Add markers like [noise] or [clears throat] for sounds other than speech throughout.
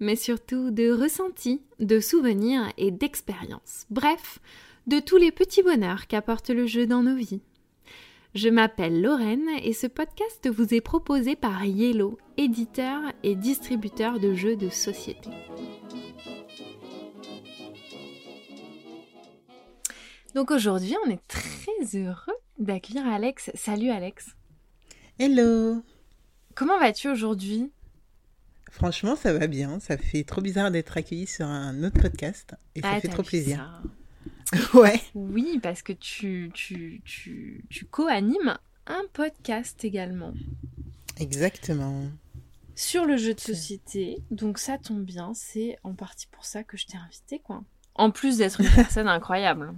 mais surtout de ressentis, de souvenirs et d'expériences. Bref, de tous les petits bonheurs qu'apporte le jeu dans nos vies. Je m'appelle Lorraine et ce podcast vous est proposé par Yellow, éditeur et distributeur de jeux de société. Donc aujourd'hui, on est très heureux d'accueillir Alex. Salut Alex. Hello. Comment vas-tu aujourd'hui? Franchement, ça va bien. Ça fait trop bizarre d'être accueilli sur un autre podcast et ça Ah, fait trop plaisir. [laughs] ouais. Oui, parce que tu, tu, tu, tu co-animes un podcast également Exactement. sur le jeu de société. Donc ça tombe bien, c'est en partie pour ça que je t'ai invité, quoi. En plus d'être une [laughs] personne incroyable.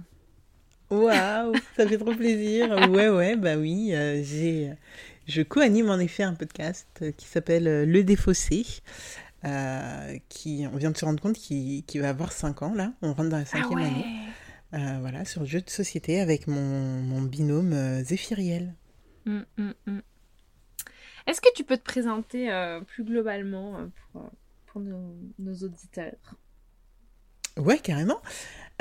Waouh, ça fait trop plaisir. Ouais, ouais, bah oui. euh, j'ai, je co-anime en effet un podcast euh, qui s'appelle euh, Le Défaussé. euh, qui, on vient de se rendre compte qu'il qu'il va avoir 5 ans là. On rentre dans la Ah cinquième ouais année. Euh, voilà, sur le jeu de société avec mon, mon binôme euh, Zéphiriel. Mm, mm, mm. Est-ce que tu peux te présenter plus globalement pour, pour nos, nos auditeurs? Ouais, carrément.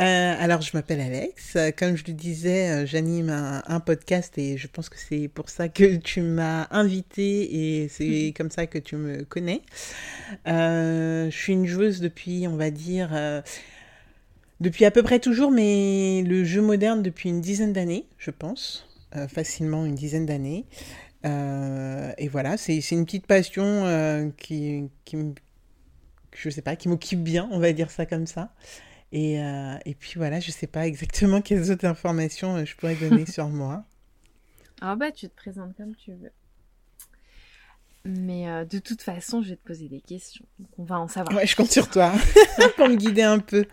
Euh, alors, je m'appelle Alex. Euh, Comme je le disais, euh, j'anime un, un podcast et je pense que c'est pour ça que tu m'as invité et c'est comme ça que tu me connais. Euh, je suis une joueuse depuis, on va dire, euh, depuis à peu près toujours, mais le jeu moderne depuis une dizaine d'années, je pense. Facilement une dizaine d'années. Et voilà, c'est une petite passion qui, qui me je sais pas, qui m'occupe bien, on va dire ça comme ça. Et, euh, et puis voilà, je sais pas exactement [laughs] quelles autres informations euh, je pourrais donner [laughs] sur moi. Ah bah tu te présentes comme tu veux. Mais euh, de toute façon, je vais te poser des questions. Donc on va en savoir. Ouais, je compte sur toi [laughs] pour me guider un peu.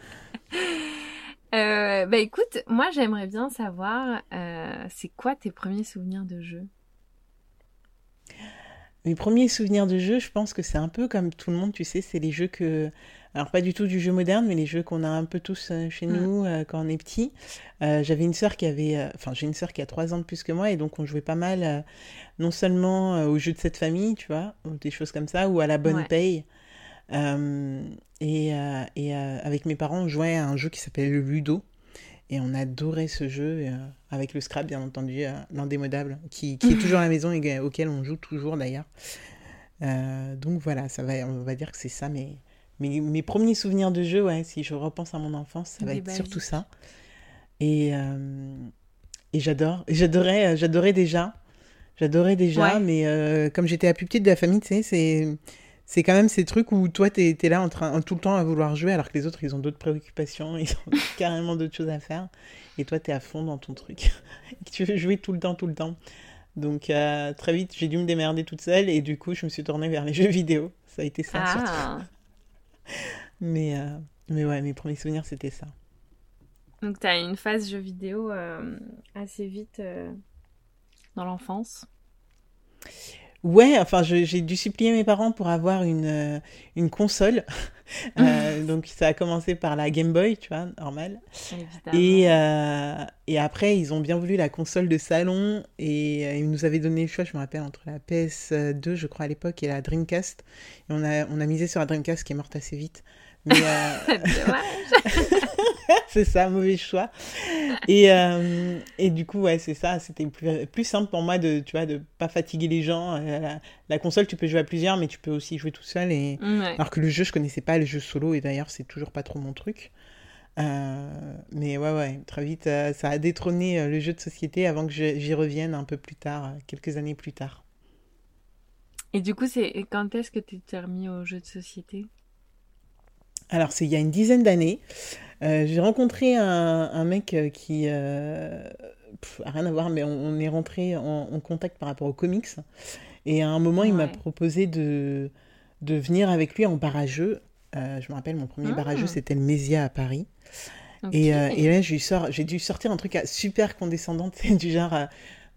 Euh, bah écoute, moi j'aimerais bien savoir, c'est quoi tes premiers souvenirs de jeu? Mes premiers souvenirs de jeu, je pense que c'est un peu comme tout le monde, tu sais, c'est les jeux que... Alors pas du tout du jeu moderne, mais les jeux qu'on a un peu tous euh, chez Mm. nous euh, quand on est petit. Euh, J'avais une sœur qui avait... Enfin, j'ai une sœur qui a trois ans de plus que moi, et donc on jouait pas mal, euh, non seulement aux jeux de cette famille, tu vois, ou des choses comme ça, ou à la bonne Ouais. paye. Et et avec mes parents, on jouait à un jeu qui s'appelait le Ludo. Et on adorait ce jeu, euh, avec le Scrap, bien entendu, euh, l'indémodable, qui, qui est toujours à la maison et auquel on joue toujours d'ailleurs. Euh, donc voilà, ça va, on va dire que c'est ça mes, mes, mes premiers souvenirs de jeu, ouais, si je repense à mon enfance, ça va être surtout ça. Et, et j'adore, j'adorais, j'adorais déjà, j'adorais déjà, Ouais. mais comme j'étais la plus petite de la famille, tu sais, c'est, c'est quand même ces trucs où toi, t'es, t'es là en train, tout le temps à vouloir jouer, alors que les autres, ils ont d'autres préoccupations, [laughs] ils ont [laughs] carrément d'autres choses à faire, et toi, t'es à fond dans ton truc, [laughs] et tu veux jouer tout le temps, tout le temps. Donc euh, très vite, j'ai dû me démerder toute seule, et du coup, je me suis tournée vers les jeux vidéo. Ça a été ça, surtout. Ah, Mais, euh, mais ouais, mes premiers souvenirs, c'était ça. donc t'as une phase jeu vidéo euh, assez vite dans l'enfance? Ouais, enfin, j'ai dû supplier mes parents pour avoir une, euh, une console. [laughs] Euh, donc, ça a commencé par la Game Boy, tu vois, normal. Et, euh, et après, ils ont bien voulu la console de salon. Et euh, ils nous avaient donné le choix, je me rappelle, entre la PS2, je crois, à l'époque, et la Dreamcast. Et on a, on a misé sur la Dreamcast qui est morte assez vite. Mais, euh, [laughs] [laughs] c'est ça, mauvais choix. Et, euh, et du coup, ouais, c'est ça. C'était plus, plus simple pour moi de, tu vois, de pas fatiguer les gens. Euh, La, la console, tu peux jouer à plusieurs, mais tu peux aussi jouer tout seul. Et... Ouais. Alors que le jeu, je connaissais pas le jeu solo, et d'ailleurs, c'est toujours pas trop mon truc. Euh, mais ouais, ouais, très vite, ça a détrôné le jeu de société avant que j'y revienne un peu plus tard, quelques années plus tard. Et du coup, c'est quand est-ce que tu t'es remis au jeu de société? Alors, c'est il y a une dizaine d'années. Euh, j'ai rencontré un, un mec euh, qui euh, pff, a rien à voir, mais on, on est rentré en, en contact par rapport aux comics. Et à un moment, il m'a proposé de, de venir avec lui en barrageux. Euh, je me rappelle, mon premier Ah. bar à jeux, c'était le Mésia à Paris. Et, et là, j'ai dû sortir un truc super condescendant, [laughs] du genre,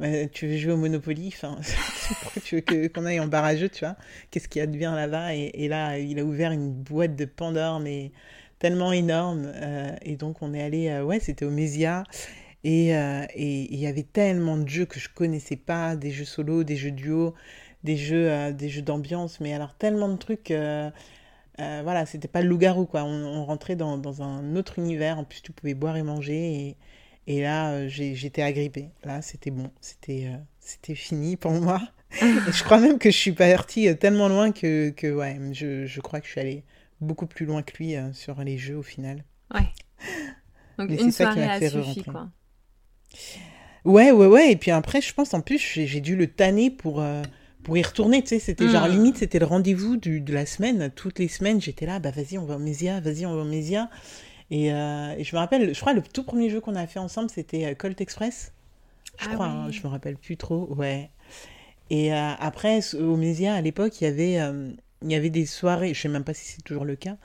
Ouais, tu veux jouer au Monopoly, enfin, [laughs] pourquoi tu veux qu'on aille en bar à jeux, tu vois Qu'est-ce qu'il y a de bien là-bas? Et, là, il a ouvert une boîte de Pandore, mais tellement énorme. euh, et donc, on est allé, euh, ouais, c'était au Mésia. Et euh, et- il y avait tellement de jeux que je connaissais pas, des jeux solo, des jeux duo, des jeux, des jeux d'ambiance, mais alors tellement de trucs. voilà, c'était pas le loup-garou, quoi. On, rentrait dans, dans un autre univers. En plus, tu pouvais boire et manger. Et là, euh, j'étais agrippée. Là, c'était bon. C'était euh, c'était fini pour moi. [laughs] Et je crois même que je suis partie euh, tellement loin que, que ouais, je, je crois que je suis allée beaucoup plus loin que lui sur les jeux au final. Ouais. Donc Mais une c'est ça qui soirée a suffi, quoi. Ouais, ouais, ouais. Et puis après, je pense en plus, j'ai dû le tanner pour, euh, pour y retourner. Tu sais, c'était genre Mm. limite, c'était le rendez-vous de la semaine. Toutes les semaines, j'étais là, bah vas-y, on va au Mésia, vas-y, on va au Mésia. Et, euh, et je me rappelle, je crois, le tout premier jeu qu'on a fait ensemble, c'était euh, Colt Express. Je Ah crois, ouais. hein, je me rappelle plus trop. Ouais. Et euh, après, au Mésia, à l'époque, il y avait, euh, il y avait des soirées, je sais même pas si c'est toujours le cas,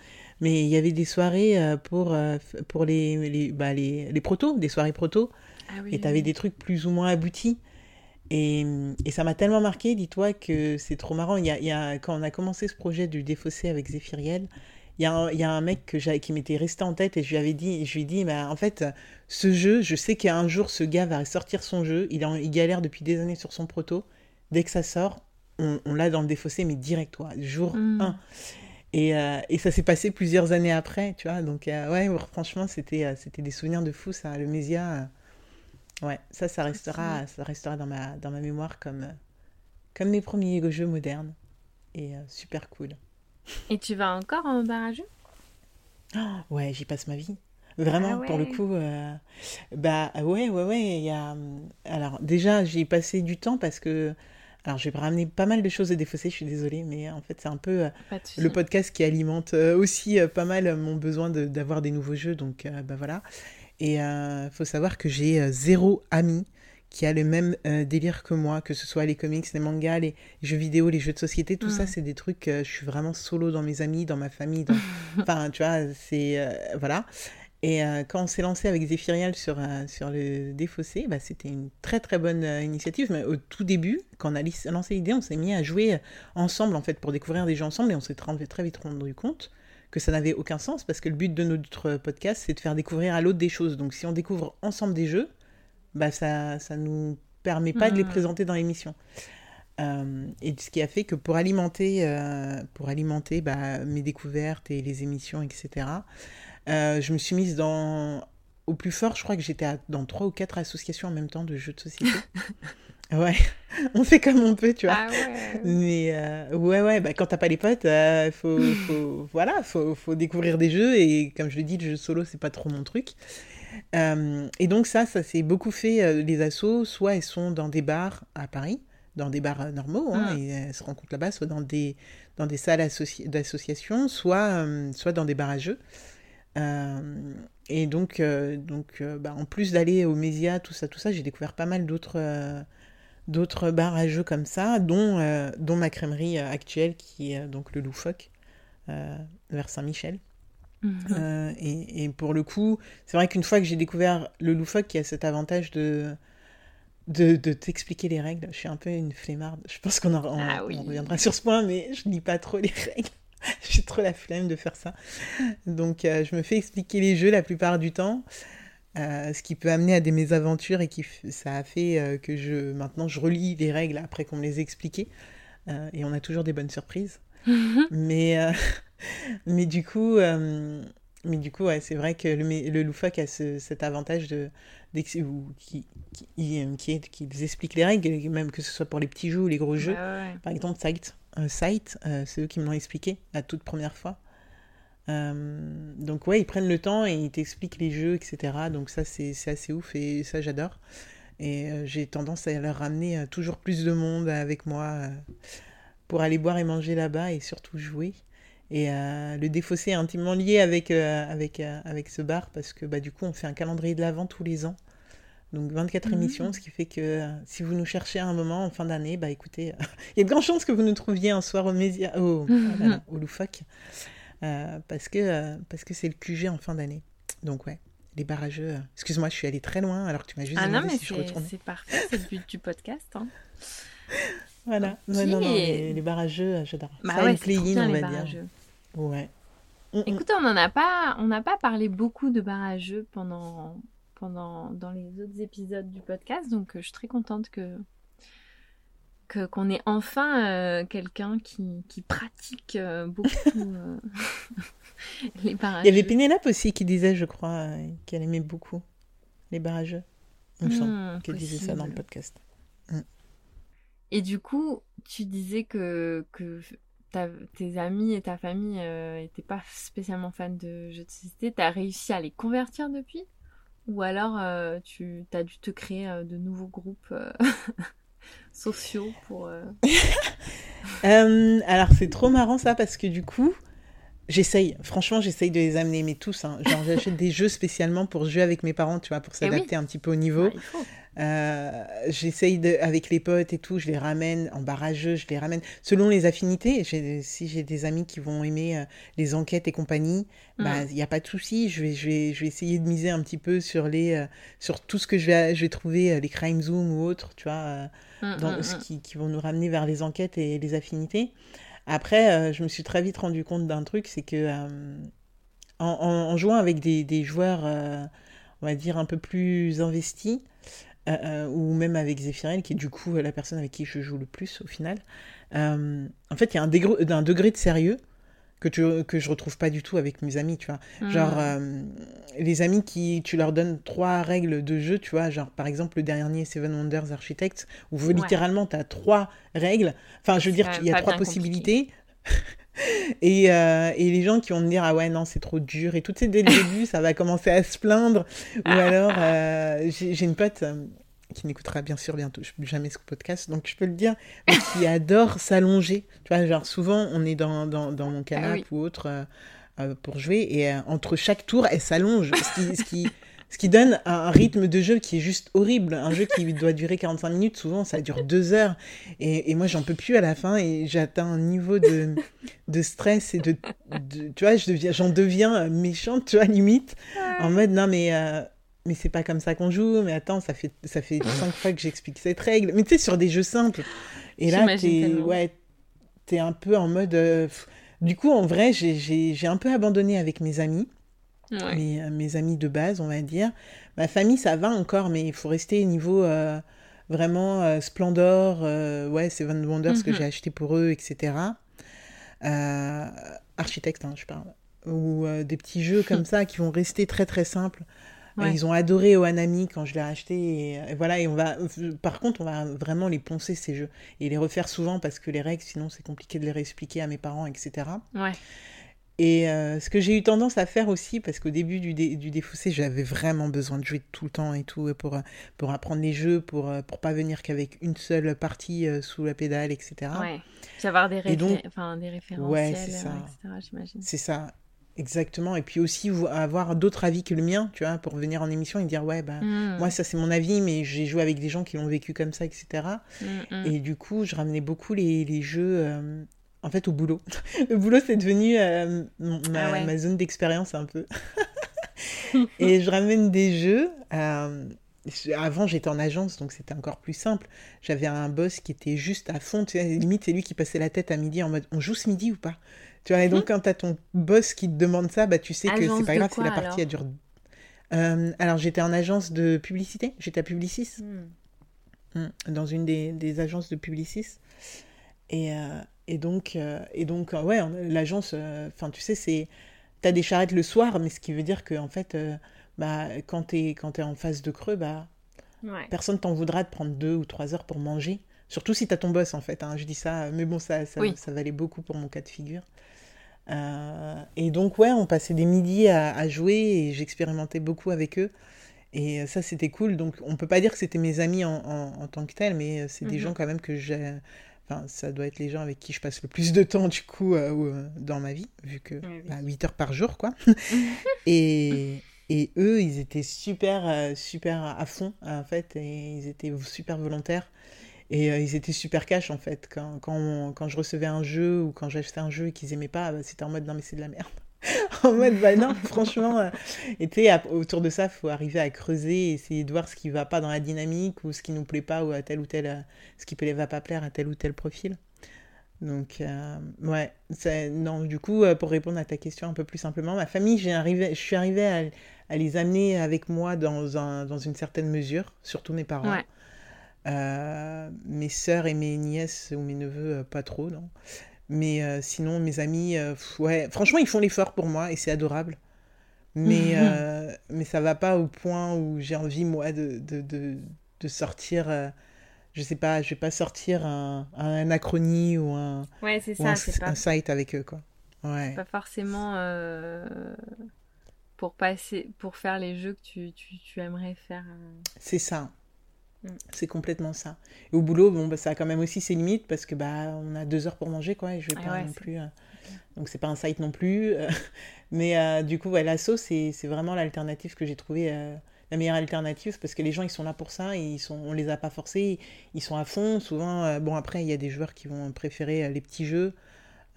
mais il y avait des soirées pour, pour les, les, bah, les, les protos, des soirées protos. Ah oui, Et tu avais des trucs plus ou moins aboutis. Et, et ça m'a tellement marqué, dis-toi, que c'est trop marrant. Il y a, il y a- quand on a commencé ce projet du défaussé avec Zéphiriel, il y a un, il y a un mec que qui m'était resté en tête et je lui avais dit, je lui ai dit, bah, en fait, ce jeu, je sais qu'un jour, ce gars va sortir son jeu. Il, est en- il galère depuis des années sur son proto. Dès que ça sort, on, on l'a dans le défaussé, mais direct, toi, jour Mm. 1. Et, euh, et ça s'est passé plusieurs années après, tu vois. Donc, euh, ouais, franchement, c'était euh, c'était des souvenirs de fou, ça. Le Mésia, euh, ouais, ça, ça restera, ça restera dans ma, dans ma mémoire comme, comme mes premiers jeux modernes. Et super cool. Et tu vas encore en bar à jeux Oh, ouais, j'y passe ma vie. Vraiment, Ah pour le coup, euh, bah ouais, ouais, ouais. Y a, hum, alors, déjà, j'y ai passé du temps parce que. Alors, j'ai ramené pas mal de choses à défausser, je suis désolée, mais en fait, c'est un peu. euh, le podcast qui alimente euh, aussi euh, pas mal euh, mon besoin de- d'avoir des nouveaux jeux. Donc, euh, bah voilà. Et il faut savoir que j'ai euh, zéro ami qui a le même euh, délire que moi, que ce soit les comics, les mangas, les jeux vidéo, les jeux de société, tout ça, Mm. c'est des trucs. euh, je suis vraiment solo dans mes amis, dans ma famille. Dans... [laughs] enfin, tu vois, c'est. euh, voilà. Et euh, quand on s'est lancé avec Zéphiriel sur, sur le défaussé, bah, c'était une très très bonne initiative. Mais au tout début, quand on a lancé l'idée, on s'est mis à jouer ensemble en fait pour découvrir des jeux ensemble et on s'est très, très vite rendu compte que ça n'avait aucun sens parce que le but de notre podcast c'est de faire découvrir à l'autre des choses. Donc si on découvre ensemble des jeux, bah ça ça nous permet pas de les Mhm. présenter dans l'émission. Euh, et ce qui a fait que pour alimenter, euh, pour alimenter bah, mes découvertes et les émissions, etc., euh, je me suis mise dans. Au plus fort, je crois que j'étais dans trois ou quatre associations en même temps de jeux de société. [laughs] ouais, [laughs] on fait comme on peut, tu vois. Ah ouais. Mais ouais, ouais, bah, quand t'as pas les potes, faut, faut, voilà, faut, faut découvrir des jeux. Et comme je le dis, le jeu solo, c'est pas trop mon truc. Euh, et donc, ça, ça s'est beaucoup fait. euh, les assos, soit elles sont dans des bars à Paris, dans des bars euh, normaux, hein, Mm. et elles se rencontrent là-bas, soit dans des, dans des salles associ- d'association, soit, euh, soit dans des bars à jeux. Et donc, donc bah, en plus d'aller au Mésia, tout ça, tout ça, j'ai découvert pas mal d'autres d'autres bars à jeux comme ça, dont, dont ma crèmerie actuelle, qui est donc le Loufoque, vers Saint-Michel. Mhm. Euh, et, et pour le coup, c'est vrai qu'une fois que j'ai découvert le loufoque qui a cet avantage de, de, de t'expliquer les règles, je suis un peu une flemmarde. Je pense qu'on en- on- Ah oui. on reviendra sur ce point, mais je lis pas trop les [laughs] règles. j'ai trop la flemme de faire ça. Donc euh, je me fais expliquer les jeux la plupart du temps. euh, ce qui peut amener à des mésaventures et qui ça a fait que je maintenant je relis les règles après qu'on me les ait expliquées Euh, et on a toujours des bonnes surprises [laughs] mais, mais du coup, euh, mais du coup ouais, c'est vrai que le, le loufoque a ce- cet avantage de, d'ex- ou qui, qui, qui, qui est- qu'ils expliquent les règles, même que ce soit pour les petits jeux ou les gros jeux. Ouais, ouais. Par exemple, Sight, euh, Sight euh, c'est eux qui me l'ont expliqué la toute première fois. Euh, donc ouais, ils prennent le temps et ils t'expliquent les jeux, etc. Donc ça, c'est c'est assez ouf et ça, j'adore. Et euh, j'ai tendance à leur ramener euh, toujours plus de monde avec moi euh, pour aller boire et manger là-bas et surtout jouer. Et euh, le défaussé est intimement lié avec, euh, avec, euh, avec ce bar parce que bah, du coup, on fait un calendrier de l'avant tous les ans. Donc 24 Mhm. émissions, ce qui fait que si vous nous cherchez à un moment en fin d'année, bah écoutez, [laughs] il y a de grandes chances que vous nous trouviez un soir au Mésia, au, [laughs] au Loufoque. parce que parce que c'est le QG en fin d'année. Donc ouais, les barrageux. Excuse-moi, je suis allée très loin alors que tu m'as juste Ah non, demandé mais si je c'est parfait, c'est le but du podcast. hein. [laughs] Voilà. Ok. Ouais, non, non, les, les barrageux, euh, j'adore. Bah Ça, ouais, c'est on les va dire. barrageux. Ouais. Mm, mm. Écoute, on n'en a pas, on n'a pas parlé beaucoup de barrageux pendant, pendant, dans les autres épisodes du podcast, donc euh, je suis très contente que, qu'on ait enfin euh, quelqu'un qui, qui pratique euh, beaucoup [laughs] euh, [laughs] les barrageux. Il y avait Pénélope aussi qui disait, je crois, qu'elle aimait beaucoup les barrageux. Il me semble Hmm, qu'elle disait ça dans le podcast. Et du coup, tu disais que, que tes amis et ta famille n'étaient pas spécialement fans de jeux de société. Tu as réussi à les convertir depuis? Ou alors euh, tu as dû te créer euh, de nouveaux groupes euh, [laughs] sociaux pour... euh, [laughs] Euh, alors c'est trop marrant ça parce que du coup, j'essaye, franchement j'essaye de les amener, mais tous, hein. genre j'achète des jeux spécialement pour jouer avec mes parents, tu vois, pour Eh oui. s'adapter un petit peu au niveau. bah. Euh, j'essaye de, avec les potes et tout, je les ramène en barrageux, je les ramène selon les affinités. Si j'ai des amis qui vont aimer euh, les enquêtes et compagnie, bah Mm. il n'y a pas de souci. Je vais, je vais, je vais essayer de miser un petit peu sur les, euh, sur tout ce que je vais, je vais trouver, les crime zoom ou autres, tu vois, euh, Mm, dans mm, ce mm. qui, qui vont nous ramener vers les enquêtes et les affinités. Après, euh, je me suis très vite rendu compte d'un truc, c'est que euh, en, jouant avec des, joueurs, euh, on va dire, un peu plus investis, ou même avec Zéphirel, qui est du coup la personne avec qui je joue le plus au final, en fait, il y a un degré de sérieux que, tu, que je retrouve pas du tout avec mes amis, tu vois. Genre, Mm. euh, les amis qui, tu leur donnes trois règles de jeu, tu vois, genre par exemple le dernier Seven Wonders Architects, où Ouais. littéralement tu as trois règles, enfin je veux dire, il y a trois possibilités. [laughs] et, euh, et les gens qui vont me dire, ah ouais, non, c'est trop dur, et tout, c'est dès le [laughs] début, ça va commencer à se plaindre. Ou alors, euh, j'ai une pote qui n'écoutera bien sûr bientôt jamais ce podcast, donc je peux le dire, mais qui [laughs] adore s'allonger. Tu vois, genre souvent, on est dans, dans, dans mon canapé oui. ou autre euh, euh, pour jouer, et euh, entre chaque tour, elle s'allonge, ce qui, ce, qui, ce qui donne un, rythme de jeu qui est juste horrible. Un jeu qui doit durer 45 minutes, souvent, ça dure deux heures. Et, et moi, j'en peux plus à la fin, et j'atteins un niveau de, de stress et de, de- Tu vois, je deviens- j'en deviens méchante, tu vois, limite, en mode, non, mais... euh, mais c'est pas comme ça qu'on joue, mais attends, ça fait, ça fait cinq fois que j'explique cette règle. Mais tu sais, sur des jeux simples. Et là, t'es ouais, t'es un peu en mode. euh. Du coup, en vrai, j'ai- j'ai j'ai un peu abandonné avec mes amis, Ouais. mes, euh, mes amis de base, on va dire. Ma famille, ça va encore, mais il faut rester au niveau euh, vraiment euh, Splendor, euh, ouais, Seven Wonders que Mhm. j'ai acheté pour eux, etc. Euh, architecte, hein, je parle. Ou euh, des petits jeux comme [laughs] ça qui vont rester très très simples. Euh, Ouais. Ils ont adoré Ohanami quand je l'ai acheté. Et, et voilà, et on va. Par contre, on va vraiment les poncer ces jeux et les refaire souvent parce que les règles, sinon c'est compliqué de les réexpliquer à mes parents, etc. Ouais. Et euh, ce que j'ai eu tendance à faire aussi, parce qu'au début du, dé- du défaussé, j'avais vraiment besoin de jouer tout le temps et tout pour, euh, pour apprendre les jeux, pour, euh, pour pas venir qu'avec une seule partie euh, sous la pédale, etc. Ouais. Puis avoir des. Et donc- réfé- enfin, des référentiels, Ouais, c'est euh, ça. etc. J'imagine. C'est ça, exactement. Et puis aussi vo- avoir d'autres avis que le mien, tu vois, pour venir en émission et dire, ouais, bah, Mm. moi, ça c'est mon avis, mais j'ai joué avec des gens qui l'ont vécu comme ça, etc. Mm, mm. Et du coup, je ramenais beaucoup les, les jeux, euh, en fait, au boulot. [laughs] Le boulot, c'est devenu euh, mon- ma, Ah ouais. ma zone d'expérience un peu. [laughs] et je ramène des jeux. euh, avant, j'étais en agence, donc c'était encore plus simple. J'avais un boss qui était juste à fond. Tu sais, limite, c'est lui qui passait la tête à midi en mode on joue ce midi ou pas? Tu vois, et donc quand t'as ton boss qui te demande ça, bah, tu sais que c'est pas grave quoi, si la partie a duré. Euh, alors, j'étais en agence de publicité, j'étais à Publicis. Mm. Mm, dans une des, des agences de Publicis. Et, euh, et donc, euh, et donc ouais, l'agence, enfin, tu sais, c'est. T'as des charrettes le soir, mais ce qui veut dire que, en fait, bah, quand t'es quand t'es en phase de creux, bah, Ouais. personne t'en voudra de prendre deux ou trois heures pour manger. Surtout si t'as ton boss, en fait. hein, je dis ça, mais bon, ça, ça, Oui. ça valait beaucoup pour mon cas de figure. Euh, et donc, ouais, on passait des midis à, à jouer et j'expérimentais beaucoup avec eux. Et euh, ça, c'était cool. Donc, on peut pas dire que c'était mes amis en, en- en tant que tels, mais euh, c'est des Mhm. gens quand même que j'ai. Enfin, ça doit être les gens avec qui je passe le plus de temps, du coup, euh, ou, dans ma vie, vu que Oui, oui. bah, 8 heures par jour, quoi. [laughs] et, et eux, ils étaient super, super à fond, en fait, et ils étaient super volontaires. Et euh, ils étaient super cash en fait. Quand, quand, on- quand je recevais un jeu ou quand j'achetais un jeu et qu'ils aimaient pas, bah, c'était en mode non mais c'est de la merde. [laughs] en mode bah non, [laughs] franchement. euh, et autour de ça, faut arriver à creuser, essayer de voir ce qui va pas dans la dynamique ou ce qui nous plaît pas ou à tel ou tel, euh, ce qui va pas plaire à tel ou tel profil. Donc euh, ouais, non. Du coup, pour répondre à ta question un peu plus simplement, ma famille, j'ai arrivé, je suis arrivée à, à les amener avec moi dans un, dans une certaine mesure, surtout mes parents. Ouais. Euh, mes sœurs et mes nièces ou mes neveux, euh, pas trop, non. Mais euh, sinon, mes amis, euh, ouais, franchement, ils font l'effort pour moi et c'est adorable. Mais, [laughs] mais ça va pas au point où j'ai envie, moi, de, de, de, de sortir. je sais pas, je vais pas sortir un, un anachronie ou un, Ouais, c'est ou ça, un, c'est pas, un site avec eux, quoi. Ouais. pas forcément pour passer, pour faire les jeux que tu, tu, tu aimerais faire. C'est ça. Mm. C'est complètement ça. Et au boulot, bon, bah, ça a quand même aussi ses limites parce que bah, on a deux heures pour manger, quoi, et je vais Ah pas ouais, non plus. euh, Donc c'est pas un site non plus. euh, [laughs] Mais euh, du coup, ouais, l'asso, c'est c'est vraiment l'alternative que j'ai trouvé euh, la meilleure alternative parce que les gens, ils sont là pour ça et ils sont, on les a pas forcés, ils sont à fond. Souvent, bon, après, il y a des joueurs qui vont préférer les petits jeux.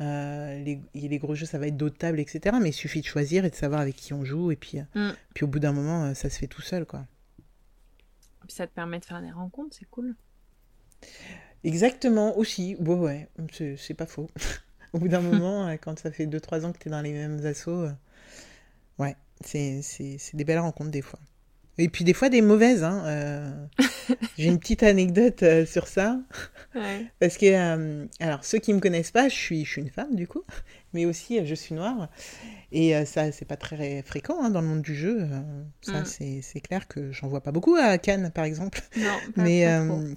les, les gros jeux, ça va être d'autres tables, etc. Mais il suffit de choisir et de savoir avec qui on joue. Et puis, Mm. puis au bout d'un moment, ça se fait tout seul, quoi. Puis ça te permet de faire des rencontres, c'est cool. Exactement, aussi. Ouais, ouais, c'est c'est pas faux. [laughs] Au bout d'un moment, euh, quand ça fait 2-3 ans que tu es dans les mêmes assos, euh, ouais, c'est c'est- c'est des belles rencontres des fois. Et puis des fois des mauvaises. Hein, euh, [laughs] J'ai une petite anecdote euh, sur ça. Ouais. Parce que, euh, alors, ceux qui me connaissent pas, je suis, je suis une femme du coup, mais aussi euh, je suis noire. Et euh, ça, c'est pas très fréquent hein, dans le monde du jeu. euh, ça, Mm. c'est clair que j'en vois pas beaucoup à Cannes, par exemple. Non, pas, [laughs] Mais, pas euh,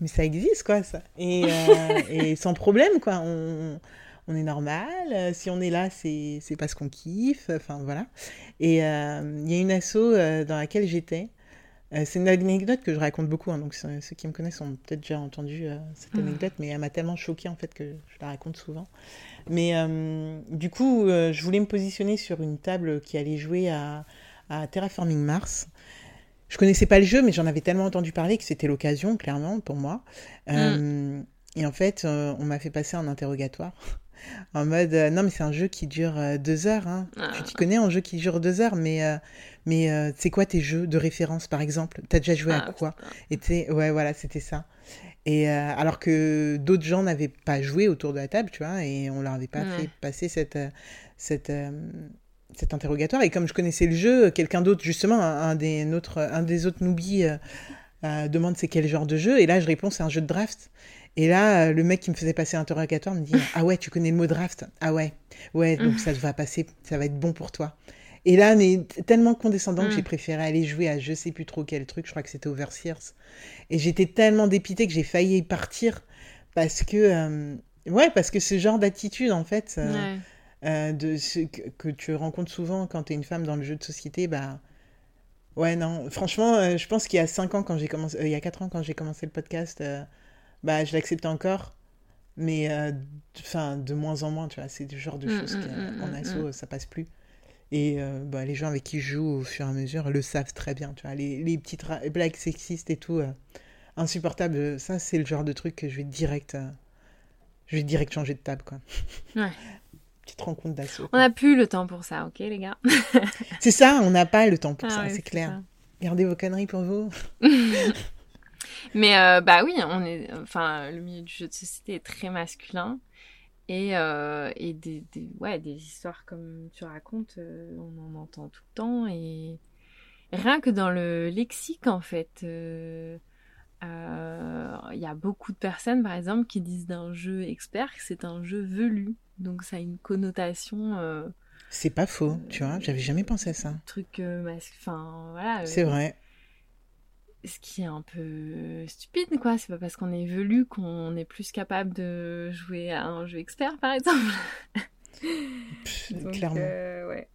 mais ça existe, quoi, ça. Et, euh, et sans problème, quoi. On, on est normal. Si on est là, c'est parce qu'on kiffe. Enfin, voilà. Et il y a une asso dans laquelle j'étais. Euh, c'est une anecdote que je raconte beaucoup, hein, donc ceux ceux qui me connaissent ont peut-être déjà entendu euh, cette Mhm. anecdote, mais elle m'a tellement choquée en fait que je la raconte souvent. Mais euh, du coup, euh, je voulais me positionner sur une table qui allait jouer à, à Terraforming Mars. Je connaissais pas le jeu, mais j'en avais tellement entendu parler que c'était l'occasion, clairement, pour moi. Euh, Et en fait, euh, on m'a fait passer un interrogatoire. En mode, euh, non, mais c'est un jeu qui dure euh, deux heures. Hein. Ah. Tu t'y connais en jeu qui dure deux heures, mais, euh, mais c'est quoi tes jeux de référence, par exemple? T'as déjà joué à Ah, quoi? et ouais, voilà, c'était ça. Et alors que d'autres gens n'avaient pas joué autour de la table, tu vois, et on leur avait pas Ouais. fait passer cette, cette, cet interrogatoire. Et comme je connaissais le jeu, quelqu'un d'autre, justement, un, un des, notre, un des autres noobies demande c'est quel genre de jeu. Et là, je réponds c'est un jeu de draft. Et là, euh, le mec qui me faisait passer l'interrogatoire me dit Ah ouais, tu connais le mot draft Ah ouais, ouais, donc ça va passer, ça va être bon pour toi. Et là, mais tellement condescendant que Mm. j'ai préféré aller jouer à je sais plus trop quel truc, je crois que c'était Overseers. Et j'étais tellement dépitée que j'ai failli y partir parce que, euh, ouais, parce que ce genre d'attitude, en fait, euh, Ouais. euh, de ce que, que tu rencontres souvent quand tu es une femme dans le jeu de société, bah. Ouais, non, franchement, je pense qu'il y a 5 ans, quand j'ai commencé, il y a 4 ans, quand j'ai commencé le podcast, bah, je l'acceptais encore, mais euh, enfin, de moins en moins, tu vois, c'est du genre de Mm, choses mm, qui, mm, mm, asso, mm. ça passe plus. Et euh, bah, les gens avec qui je joue au fur et à mesure le savent très bien, tu vois, les, les petites blagues sexistes et tout, euh, insupportables, ça, c'est le genre de truc que je vais direct, euh, je vais direct changer de table, quoi. [laughs] Ouais. Petite rencontre d'assaut. On n'a plus le temps pour ça, ok les gars? C'est ça, on n'a pas le temps pour Ah ça, ouais, c'est clair. ça. Gardez vos conneries pour vous. [laughs] Mais euh, bah oui, on est, enfin, le milieu du jeu de société est très masculin et, euh, et des, des- ouais, des histoires comme tu racontes, euh, on en entend tout le temps et rien que dans le lexique en fait, il y a beaucoup de personnes par exemple qui disent d'un jeu expert que c'est un jeu velu, donc ça a une connotation C'est pas faux, tu vois, j'avais jamais pensé à ça. truc enfin voilà. C'est vrai. Ce qui est un peu stupide, quoi. C'est pas parce qu'on est velu qu'on est plus capable de jouer à un jeu expert, par exemple. Pff, Donc, clairement. euh, ouais.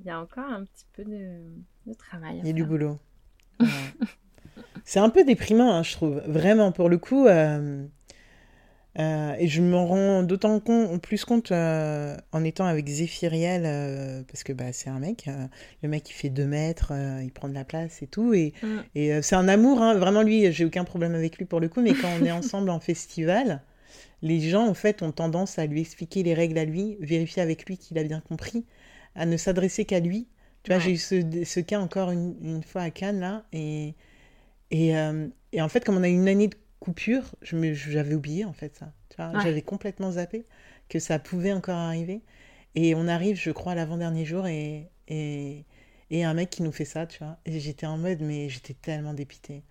Il y a encore un petit peu de, de travail. Il y a du boulot. [laughs] Ouais. c'est un peu déprimant, hein, je trouve. Vraiment, pour le coup, euh, Euh, et je me rends d'autant plus compte euh, en étant avec Zéphiriel, euh, parce que bah, c'est un mec, le mec il fait 2 mètres, il prend de la place et tout, et, Mm. et c'est un amour, hein, vraiment lui, j'ai aucun problème avec lui pour le coup, mais quand on est ensemble en [laughs] festival, les gens en fait ont tendance à lui expliquer les règles à lui, vérifier avec lui qu'il a bien compris, à ne s'adresser qu'à lui. Tu vois, Ouais. j'ai eu ce, ce cas encore une, une fois à Cannes là, et, et, et en fait, comme on a une année de coupure, j'avais oublié en fait ça. Tu vois, Ouais. J'avais complètement zappé que ça pouvait encore arriver. Et on arrive, je crois, à l'avant-dernier jour et, et, et un mec qui nous fait ça, tu vois. Et j'étais en mode, mais j'étais tellement dépitée.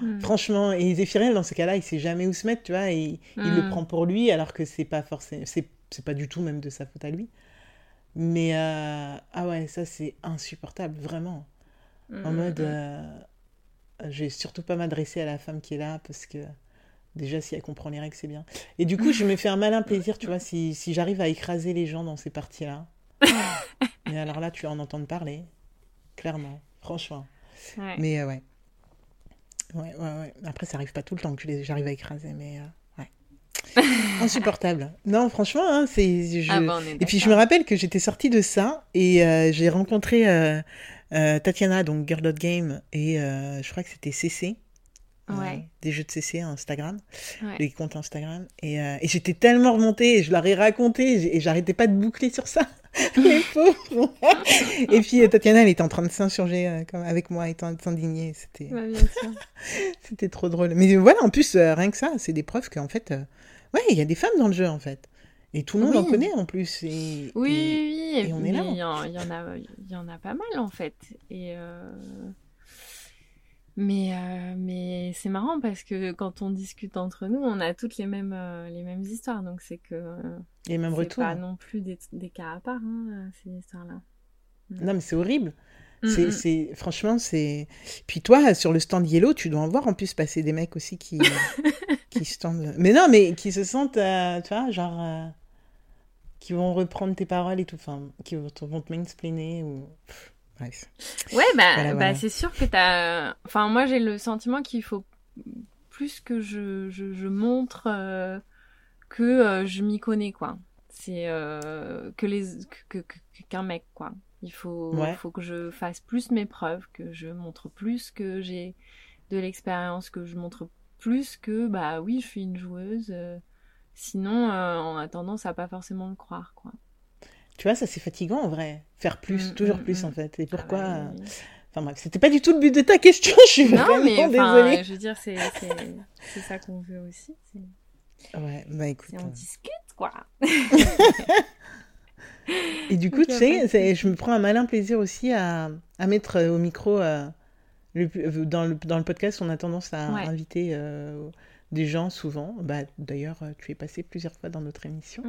Mm. Franchement, et Zéphiriel, dans ces cas-là, il sait jamais où se mettre, tu vois, et il le Mm. prend pour lui, alors que c'est pas forcément, c'est, pas du tout même de sa faute à lui. Mais, euh, ah ouais, ça c'est insupportable, vraiment. En Mm, mode, euh, je vais surtout pas m'adresser à la femme qui est là, parce que déjà, si elle comprend les règles, c'est bien. Et du coup, je me fais un malin plaisir, tu vois, si, si j'arrive à écraser les gens dans ces parties-là. [laughs] Et alors là, tu vas en entendre parler, clairement, franchement. Ouais. Mais euh, ouais. Ouais, ouais, ouais. Après, ça arrive pas tout le temps que les- j'arrive à écraser, mais euh, ouais. [laughs] Insupportable. Non, franchement, hein, c'est. je- Ah bah, on est Et puis je me rappelle que j'étais sortie de ça et euh, j'ai rencontré euh, euh, Tatiana, donc Girl Game, et euh, je crois que c'était CC. euh, Ouais. des jeux de CC Instagram, Ouais. les comptes Instagram. Et, et j'étais tellement remontée, et je leur ai raconté, et j'arrêtais pas de boucler sur ça, [laughs] les pauvres. et puis Tatiana, elle était en train de s'insurger comme- avec moi, étant s'indigner. C'était [laughs] c'était trop drôle. Mais voilà, en plus, rien que ça, c'est des preuves qu'en fait, ouais, il y a des femmes dans le jeu, en fait. Et tout le monde en connaît, en plus. Et, Oui, et- oui, et on est là. Il y, en, y en a, y en a pas mal en fait. Et euh, mais euh, mais c'est marrant parce que quand on discute entre nous, on a toutes les mêmes euh, les mêmes histoires. Donc c'est que euh, et même c'est retour. pas non plus des, des cas à part hein, ces histoires-là. Non, mais c'est horrible. Mm, C'est, mm. c'est, franchement, c'est. Puis toi, sur le stand Yellow, tu dois en voir en plus passer des mecs aussi qui, [laughs] qui se tendent. Mais non, mais qui se sentent, euh, tu vois, genre. Qui vont reprendre tes paroles et tout. Enfin, qui vont te, vont te mansplainer ou. Pff, bref. Ouais, bah, Voilà, bah voilà. c'est sûr que t'as. Enfin, moi, j'ai le sentiment qu'il faut plus que je, je, je montre euh, que euh, je m'y connais, quoi. C'est euh, que les que, que- que- qu'un mec, quoi. Il faut, Ouais. faut que je fasse plus mes preuves, que je montre plus que j'ai de l'expérience, que je montre plus que, bah oui, je suis une joueuse. Sinon, euh, on a tendance à pas forcément le croire, quoi. Tu vois, ça c'est fatigant en vrai. Faire plus, Mm, toujours mm, plus mm. en fait. Et pourquoi. Ah bah, oui, oui. Enfin bref, c'était pas du tout le but de ta question, [laughs] je suis Non, vraiment mais désolée. je veux dire, c'est ça qu'on veut aussi. Ouais, bah écoute. On euh, discute, quoi. Et du [laughs] coup, tu sais, je me prends un malin plaisir aussi à, à mettre euh, au micro. euh, le dans, le, dans le podcast, on a tendance à Ouais. inviter euh, des gens souvent. Bah, D'ailleurs, euh, tu es passé plusieurs fois dans notre émission.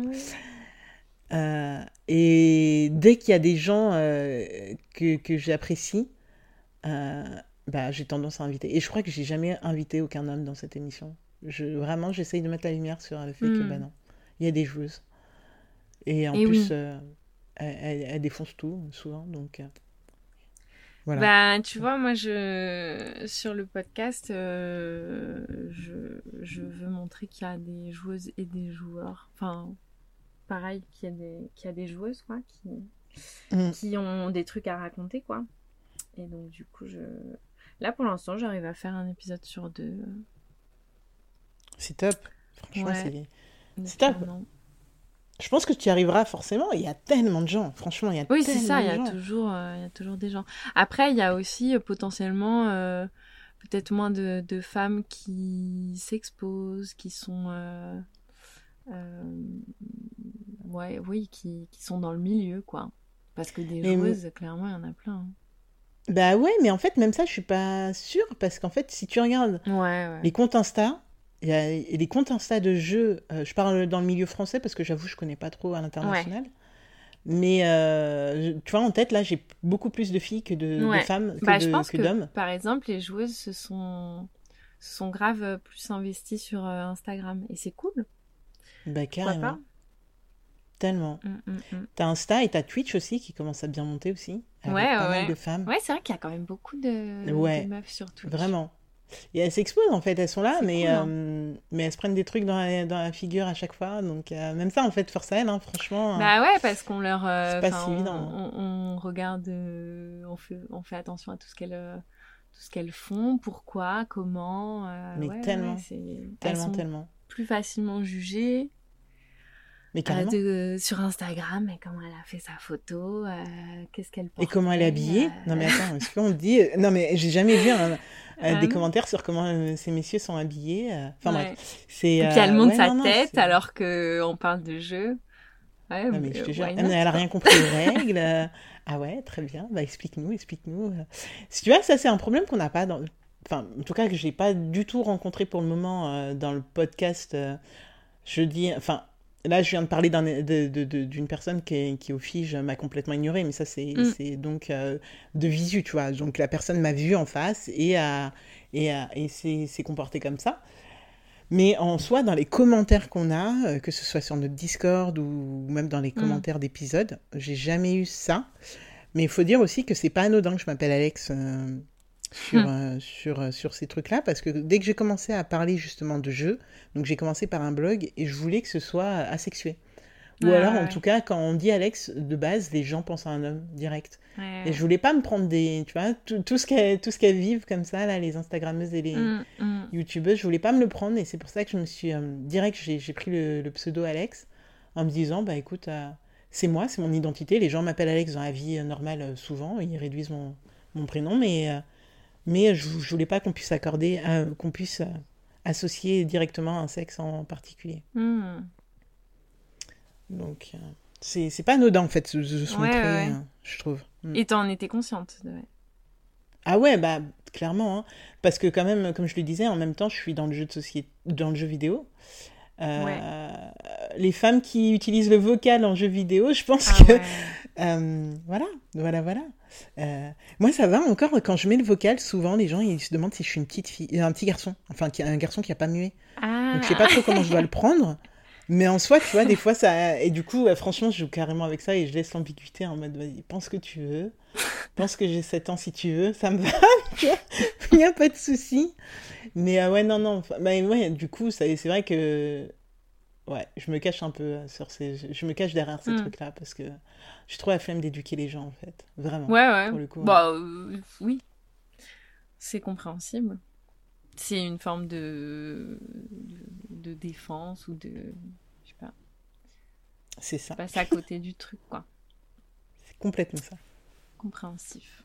Euh, et dès qu'il y a des gens euh, que, que j'apprécie, euh, bah, j'ai tendance à inviter. Et je crois que j'ai jamais invité aucun homme dans cette émission. Je, vraiment, j'essaye de mettre la lumière sur le fait que, Hmm. bah non, il y a des joueuses. Et en Et plus, oui. elles, elles- elles défoncent tout, souvent. Donc, voilà. Bah, tu vois, moi, je sur le podcast, euh, je, je veux montrer qu'il y a des joueuses et des joueurs. Enfin, pareil, qu'il y a des, qu'il y a des joueuses, quoi, qui, Mm. qui ont des trucs à raconter, quoi. Et donc, du coup, je... Là, pour l'instant, j'arrive à faire un épisode sur deux. C'est top. Franchement, Ouais. c'est... C'est top. Je pense que tu y arriveras forcément. Il y a tellement de gens. Franchement, il y a Oui, c'est tellement ça, il y, de a gens. toujours, euh, il y a toujours des gens. Après, il y a aussi euh, potentiellement euh, peut-être moins de, de femmes qui s'exposent, qui sont. ouais, oui, qui, qui sont dans le milieu, quoi. Parce que des Mais- joueuses, clairement, il y en a plein. hein. Bah ouais, mais en fait, même ça, je suis pas sûre. Parce qu'en fait, si tu regardes Ouais, ouais. les comptes Insta, il y a les comptes Insta de jeux. euh, je parle dans le milieu français parce que j'avoue, je connais pas trop à l'international. Mais euh, tu vois, en tête, là, j'ai beaucoup plus de filles que de, de Ouais. femmes que Bah, de- pense que d'hommes. par exemple, les joueuses se sont, se sont grave euh, plus investies sur Instagram. Et c'est cool. Bah carrément. Tellement. Mm, mm, mm. T'as Insta et t'as Twitch aussi qui commence à bien monter aussi. Avec Ouais, pas ouais. mal de femmes. Ouais, c'est vrai qu'il y a quand même beaucoup de, Ouais. de meufs sur Twitch. Vraiment. Et elles s'exposent en fait, elles sont là, mais, cool, hein. euh, mais elles se prennent des trucs dans la, dans la figure à chaque fois. Donc euh, même ça en fait, force à elles, hein, franchement. Bah ouais, parce qu'on leur. euh, pas si on- évident. On, on regarde, on, fait, on fait attention à tout ce qu'elles tout ce qu'elles font, pourquoi, comment. Mais ouais, tellement, ouais, c'est- elles tellement, sont tellement. plus facilement jugées. Mais euh, de- sur Instagram, et comment elle a fait sa photo, euh, qu'est-ce qu'elle porte. Et comment elle est habillée? Euh, Non mais attends, est-ce qu'on dit? Non mais j'ai jamais vu un- euh, Ah des non. commentaires sur comment euh, ces messieurs sont habillés. euh. Enfin Ouais. bref, c'est. Et puis elle euh, monte ouais, sa non, non, tête c'est- alors qu'on parle de jeu. Ouais, Non, mais je euh, te jure, why elle, not, elle a quoi. rien compris aux règles. euh. [laughs] Ah ouais, très bien. Bah explique-nous, explique-nous. euh. Si tu vois, ça c'est un problème qu'on n'a pas dans. Enfin, en tout cas que j'ai pas du tout rencontré pour le moment euh, dans le podcast. euh, je dis, enfin, là je viens de parler d'une personne qui, est- qui au fige m'a complètement ignoré, mais ça c'est Mm. donc euh, de visu, tu vois. Donc la personne m'a vu en face et a et, a- et s'est s'est comportée comme ça. Mais en soi, dans les commentaires qu'on a, euh, que ce soit sur notre Discord ou même dans les Mm. commentaires d'épisodes, j'ai jamais eu ça. Mais il faut dire aussi que c'est pas anodin que je m'appelle Alex euh, sur, Hmm. euh, sur, euh, sur ces trucs-là, parce que dès que j'ai commencé à parler justement de jeux, donc j'ai commencé par un blog et je voulais que ce soit asexué. Ou Ouais, alors, ouais, en tout cas, quand on dit Alex, de base, les gens pensent à un homme direct. Ouais, Et je voulais pas me prendre des. Tu vois, tout, tout ce qu'elles qu'elles vivent comme ça, là, les Instagrammeuses et les Mm, mm. YouTubeuses, je voulais pas me le prendre. Et c'est pour ça que je me suis. euh, direct, j'ai j'ai pris le, le pseudo Alex en me disant, bah écoute, euh, c'est moi, c'est mon identité. Les gens m'appellent Alex dans la vie euh, normale euh, souvent. Ils réduisent mon, mon prénom, mais, euh, mais je, je voulais pas qu'on puisse accorder, euh, qu'on puisse euh, associer directement un sexe en particulier. Mm. Donc, euh, c'est c'est pas anodin en fait de, de se Ouais, je trouve. Mm. Et t'en étais consciente de- Ah ouais, bah clairement, hein. parce que quand même, comme je le disais, en même temps, je suis dans le jeu de société, dans le jeu vidéo. Euh, Les femmes qui utilisent le vocal en jeu vidéo, je pense Ah que. Euh, voilà, voilà, voilà. Euh, moi, ça va encore quand je mets le vocal. Souvent, les gens ils se demandent si je suis une petite fille, un petit garçon, enfin un garçon qui a pas mué. Ah. Donc je sais pas trop comment je dois le prendre. Mais en soi, tu vois, des [laughs] fois, ça. Et du coup, franchement, je joue carrément avec ça et je laisse l'ambiguïté en mode, vas-y, pense que tu veux. Pense que j'ai 7 ans si tu veux, ça me va. [laughs] Il n'y a pas de souci. Mais euh, ouais, non, non. bah, ouais, du coup, ça- c'est vrai que. Ouais, je me cache un peu euh, sur ces. je- Je me cache derrière ces Mm. trucs-là parce que j'ai trop la flemme d'éduquer les gens, en fait. Vraiment. Ouais, ouais. pour le coup, bah, euh, oui. C'est compréhensible. C'est une forme de... de de défense ou de je sais pas, C'est ça. passer à côté du truc quoi. [laughs] C'est complètement ça. Compréhensif.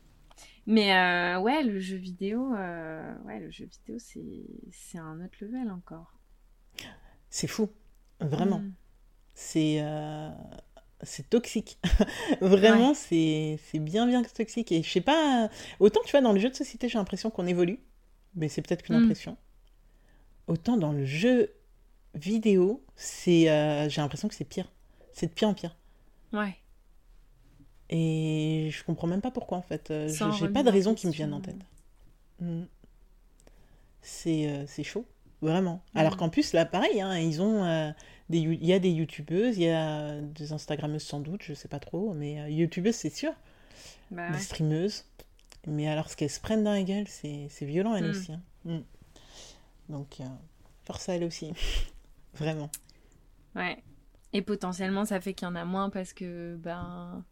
Mais euh, ouais, le jeu vidéo, euh, ouais, le jeu vidéo, c'est un autre level encore. C'est fou. Vraiment. Mm. c'est euh, c'est toxique. [laughs] Vraiment, c'est c'est bien bien toxique. Et je sais pas, autant tu vois, dans le jeu de société, j'ai l'impression qu'on évolue, mais c'est peut-être qu'une Mm. impression. Autant dans le jeu vidéo, c'est euh, j'ai l'impression que c'est pire. C'est de pire en pire. Ouais. Et je comprends même pas pourquoi en fait. Euh, J'ai pas de raison qui me vienne en tête. Mm. C'est euh, c'est chaud, vraiment. Alors Mm. qu'en plus, là, pareil, hein, ils ont euh, des, il y a des youtubeuses, il y a des instagrammeuses sans doute, je sais pas trop, mais euh, youtubeuses, c'est sûr, Bah des streameuses. Mais alors, ce qu'elles se prennent dans la gueule, c'est c'est violent, elles Mm. aussi. hein. Mm. Donc, euh, force à elles aussi. [laughs] Vraiment. Ouais. Et potentiellement, ça fait qu'il y en a moins parce que, ben,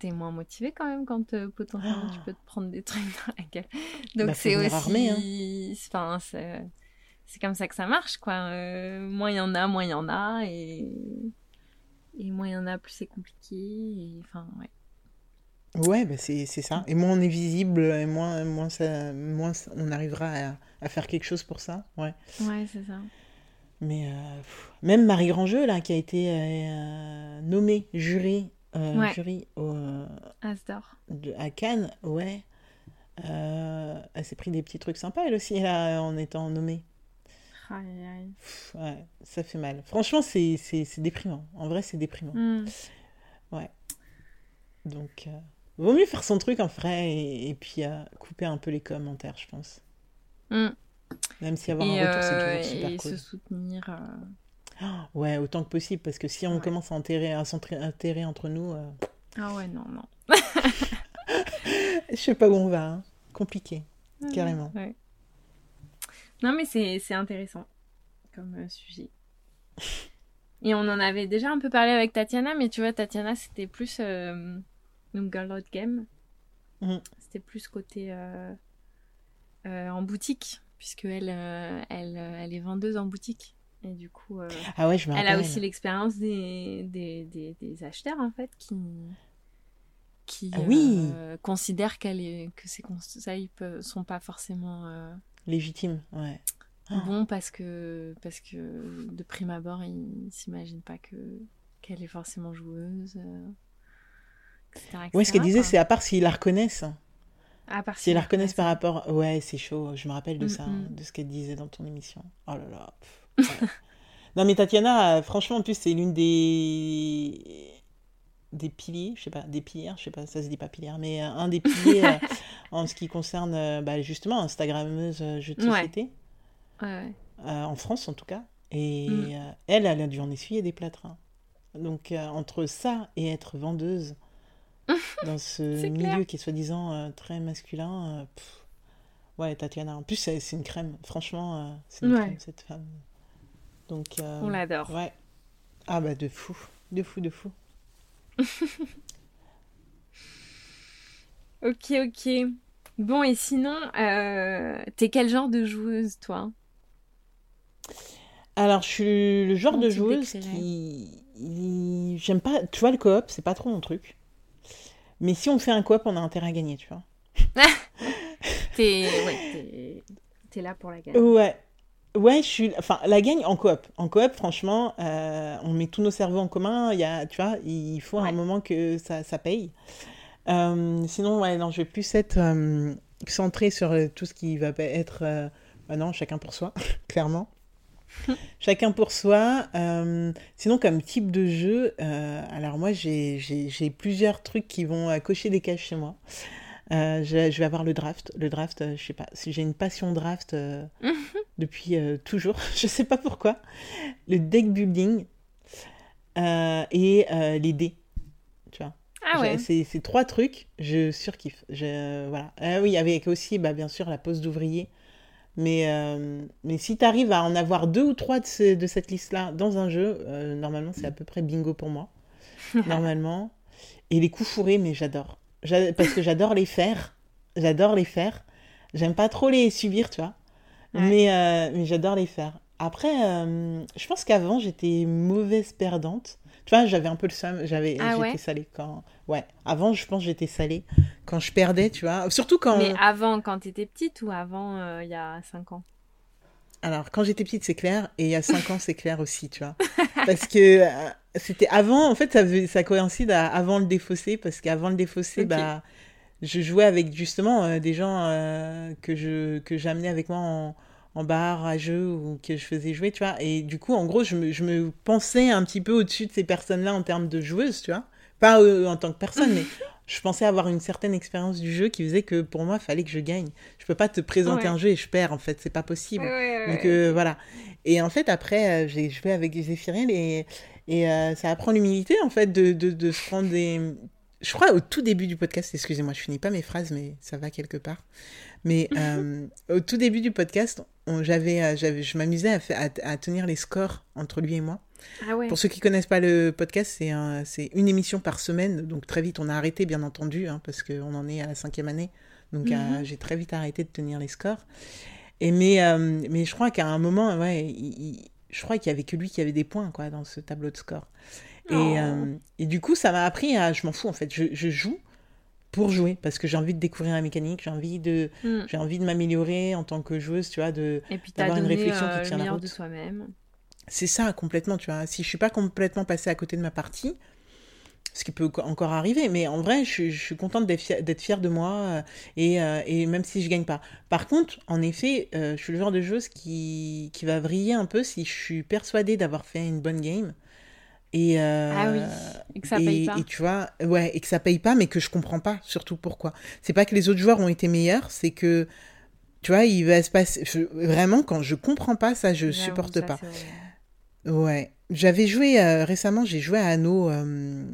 t'es moins motivé quand même quand euh, potentiellement tu Ah. peux te prendre des trucs dans la gueule. Donc Bah, faut c'est aussi, armé, hein. enfin, c'est c'est comme ça que ça marche, quoi. Euh, moins il y en a, moins il y en a, et et moins il y en a, plus c'est compliqué. Et enfin, ouais. Ouais, bah c'est c'est ça. Et moins on est visible, et moins, moins, ça, moins on arrivera à, à faire quelque chose pour ça. Ouais. Ouais, c'est ça. Mais euh, même Marie Grandjeu, là, qui a été euh, nommée jury, euh, Ouais. jury au, euh, de- à Cannes, ouais. Euh, elle s'est pris des petits trucs sympas, elle aussi, là, en étant nommée. Aïe, aïe, aïe. Pff, ouais, ça fait mal. Franchement, c'est c'est- c'est déprimant. En vrai, c'est déprimant. Hmm. Donc, euh, vaut mieux faire son truc en vrai et, et puis couper un peu les commentaires, je pense. Hmm. Même si avoir Et, un retour, c'est toujours super et cool. se soutenir. Ouais, autant que possible, parce que si on Ouais. commence à enterrer, à s'enterrer entre nous, euh, Ah ouais, non, non. [laughs] je sais pas où on va. hein. Compliqué, carrément. Ouais. Non, mais c'est intéressant comme euh, sujet. Et on en avait déjà un peu parlé avec Tatiana, mais tu vois, Tatiana, c'était plus. Euh, donc, Girl Out Game. Mm. C'était plus côté. euh, en boutique, puisque elle, elle, elle est vendeuse en boutique. Et du coup, euh, Ah ouais, je me elle a aussi l'expérience des, des, des, des acheteurs, en fait, qui. qui Ah oui. euh, considèrent qu'elle est, que ces conseils peuvent, sont pas forcément. euh, Légitime, ouais. Ah. bon parce que parce que de prime abord ils s'imaginent pas que qu'elle est forcément joueuse euh, etc., Ouais, ce qu'elle etc., disait, c'est à part s'ils la reconnaissent. à part S'ils la si- reconnaissent par rapport. Ouais, c'est chaud. Je me rappelle de Mm, ça, mm. hein, de ce qu'elle disait dans ton émission. Oh là là. pff, [laughs] non, mais Tatiana, franchement, en plus, c'est l'une des. Des piliers, je sais pas, des pilières, je sais pas, ça se dit pas pilière, mais euh, un des piliers [laughs] euh, en ce qui concerne euh, bah, justement Instagrammeuse jeux de société, Ouais, ouais. euh, en France en tout cas. Et Mm. euh, elle, elle a dû en essuyer des plâtres. hein. Donc euh, entre ça et être vendeuse [laughs] dans ce milieu clair. qui est soi-disant très masculin, pff, ouais, Tatiana. En plus, c'est une crème. Franchement, c'est une Ouais. crème cette femme. Donc, euh, on l'adore ouais. Ah bah de fou, de fou, de fou. [laughs] ok ok bon et sinon euh, t'es quel genre de joueuse toi? Alors, je suis le genre Comment de joueuse qui... J'aime pas... Tu vois, le coop, c'est pas trop mon truc. Mais si on fait un coop, on a intérêt à gagner, tu vois. [laughs] t'es ouais, t'es- t'es là pour la gagne Ouais. Ouais, je suis... Enfin, la gagne en coop. En coop, franchement, euh, on met tous nos cerveaux en commun. Il y a, tu vois, il faut à Ouais. un moment que ça, ça paye. Euh, sinon, ouais, non, je vais plus être euh, centrée sur euh, tout ce qui va être... euh, bah non, chacun pour soi, [laughs] clairement. [laughs] Chacun pour soi. Euh, sinon, comme type de jeu, euh, alors moi, j'ai j'ai- j'ai plusieurs trucs qui vont cocher des cases chez moi. Euh, je, je vais avoir le draft. Le draft, euh, je sais pas, si j'ai une passion draft euh, [laughs] depuis euh, toujours, [laughs] je sais pas pourquoi. Le deck building euh, et euh, les dés, tu vois. ah ouais c'est trois trucs, je surkiffe. Je, voilà. Ah oui, avec aussi, bah, bien sûr, la pose d'ouvrier. Mais, mais si tu arrives à en avoir deux ou trois de, ce- de cette liste-là dans un jeu, normalement, c'est à peu près bingo pour moi. [laughs] normalement. Et les coups fourrés, mais j'adore. J'a- Parce que j'adore les faire. J'adore les faire. J'aime pas trop les subir, tu vois. Ouais. Mais, euh, mais j'adore les faire. Après, euh, je pense qu'avant, j'étais mauvaise perdante. Tu vois, j'avais un peu le seum. J'avais, Ah j'étais ouais salée quand. Ouais. Avant, je pense que j'étais salée quand je perdais, tu vois. Surtout quand. mais avant quand t'étais petite ou avant euh, il y a 5 ans? Alors, quand j'étais petite, c'est clair, et il y a 5 ans, c'est clair aussi, tu vois. [laughs] Parce que c'était avant, en fait, ça, ça coïncide à avant le défaussé, parce qu'avant le défaussé, bah, je jouais avec justement euh, des gens euh, que je que j'amenais avec moi en, en bar à jeu ou que je faisais jouer, tu vois. Et du coup, en gros, je me, je me pensais un petit peu au-dessus de ces personnes-là en termes de joueuses, tu vois. Pas euh, en tant que personne, mais je pensais avoir une certaine expérience du jeu qui faisait que pour moi, il fallait que je gagne. Je peux pas te présenter Ouais. un jeu et je perds, en fait, c'est pas possible. ouais, Donc voilà. Et en fait, après, j'ai joué avec des et, et ça apprend l'humilité, en fait, de, de, de se prendre des. Je crois au tout début du podcast, excusez-moi, je finis pas mes phrases, mais ça va quelque part. Mais [laughs] euh, au tout début du podcast, j'avais, euh, j'avais, je m'amusais à, à, à tenir les scores entre lui et moi. ah ouais Pour ceux qui connaissent pas le podcast, c'est un, c'est une émission par semaine, donc très vite on a arrêté, bien entendu, hein, parce qu'on en est à la cinquième année, donc Mhm. j'ai très vite arrêté de tenir les scores. Et mais, euh, mais je crois qu'à un moment, ouais, il- il- je crois qu'il y avait que lui qui avait des points quoi dans ce tableau de score. Et, Oh. euh, et du coup, ça m'a appris à, je m'en fous en fait, je, je joue pour jouer parce que j'ai envie de découvrir la mécanique, j'ai envie de, Mm. j'ai envie de m'améliorer en tant que joueuse, tu vois, de, d'avoir une réflexion qui euh, tient le la route. de soi-même. c'est ça complètement, tu vois. Si je suis pas complètement passée à côté de ma partie, ce qui peut co- encore arriver, mais en vrai, je, suis- je suis contente d'être fière, de moi euh, et, euh, et même si je gagne pas. Par contre, en effet, euh, je suis le genre de joueuse qui, qui va vriller un peu si je suis persuadée d'avoir fait une bonne game. Et, euh, Ah oui, et que ça et, paye pas. et tu vois, ouais, et que ça paye pas, mais que je comprends pas, surtout pourquoi. C'est pas que les autres joueurs ont été meilleurs, c'est que, tu vois, il va se passer. je- vraiment, quand je comprends pas ça, je supporte ça, pas. Ouais. J'avais joué euh, récemment, j'ai joué à Anno, euh,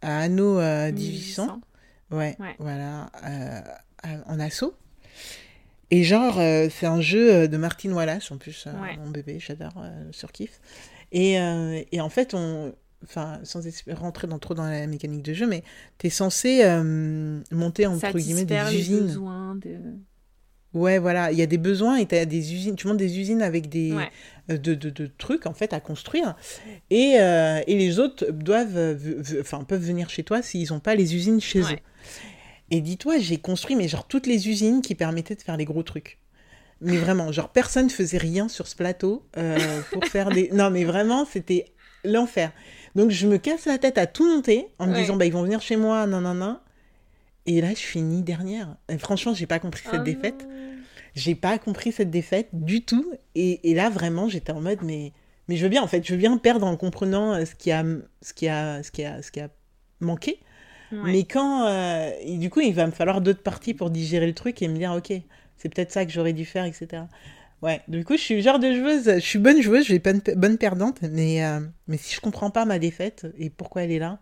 à Anno euh, 1800. Ouais, Ouais. voilà, en assaut. Et genre, c'est un jeu de Martin Wallace, en plus, Ouais. mon bébé, j'adore, euh, surkiffe. Et, euh, et en fait, on, enfin, sans es- rentrer dans, trop dans la mécanique de jeu, mais t'es censé euh, monter, entre guillemets, des Satisfaire usines. besoins de... Ouais, voilà, il y a des besoins et t'as des usines, tu montes des usines avec des, Ouais. euh, de, de, de trucs, en fait, à construire. Et, euh, et les autres doivent, enfin, peuvent venir chez toi s'ils n'ont pas les usines chez Ouais. eux. Et dis-toi, j'ai construit, mais genre, toutes les usines qui permettaient de faire les gros trucs. Mais vraiment, genre, personne faisait rien sur ce plateau euh, pour faire des... [laughs] Non, mais vraiment, c'était l'enfer. Donc, je me casse la tête à tout monter en me Ouais. disant, bah, ils vont venir chez moi, non, non, non. Et là, je finis dernière. Et franchement, j'ai pas compris cette Oh défaite. J'ai pas compris cette défaite du tout. Et, et là, vraiment, j'étais en mode, mais, mais je veux bien, en fait, je veux bien perdre en comprenant euh, ce qui a, ce qui a, ce qui a, ce qui a manqué. Ouais. Mais quand, euh, et du coup, il va me falloir d'autres parties pour digérer le truc et me dire, ok, c'est peut-être ça que j'aurais dû faire, etc. Ouais, du coup, je suis genre de joueuse, je suis bonne joueuse, je suis pe- bonne perdante, mais, euh, mais si je comprends pas ma défaite et pourquoi elle est là,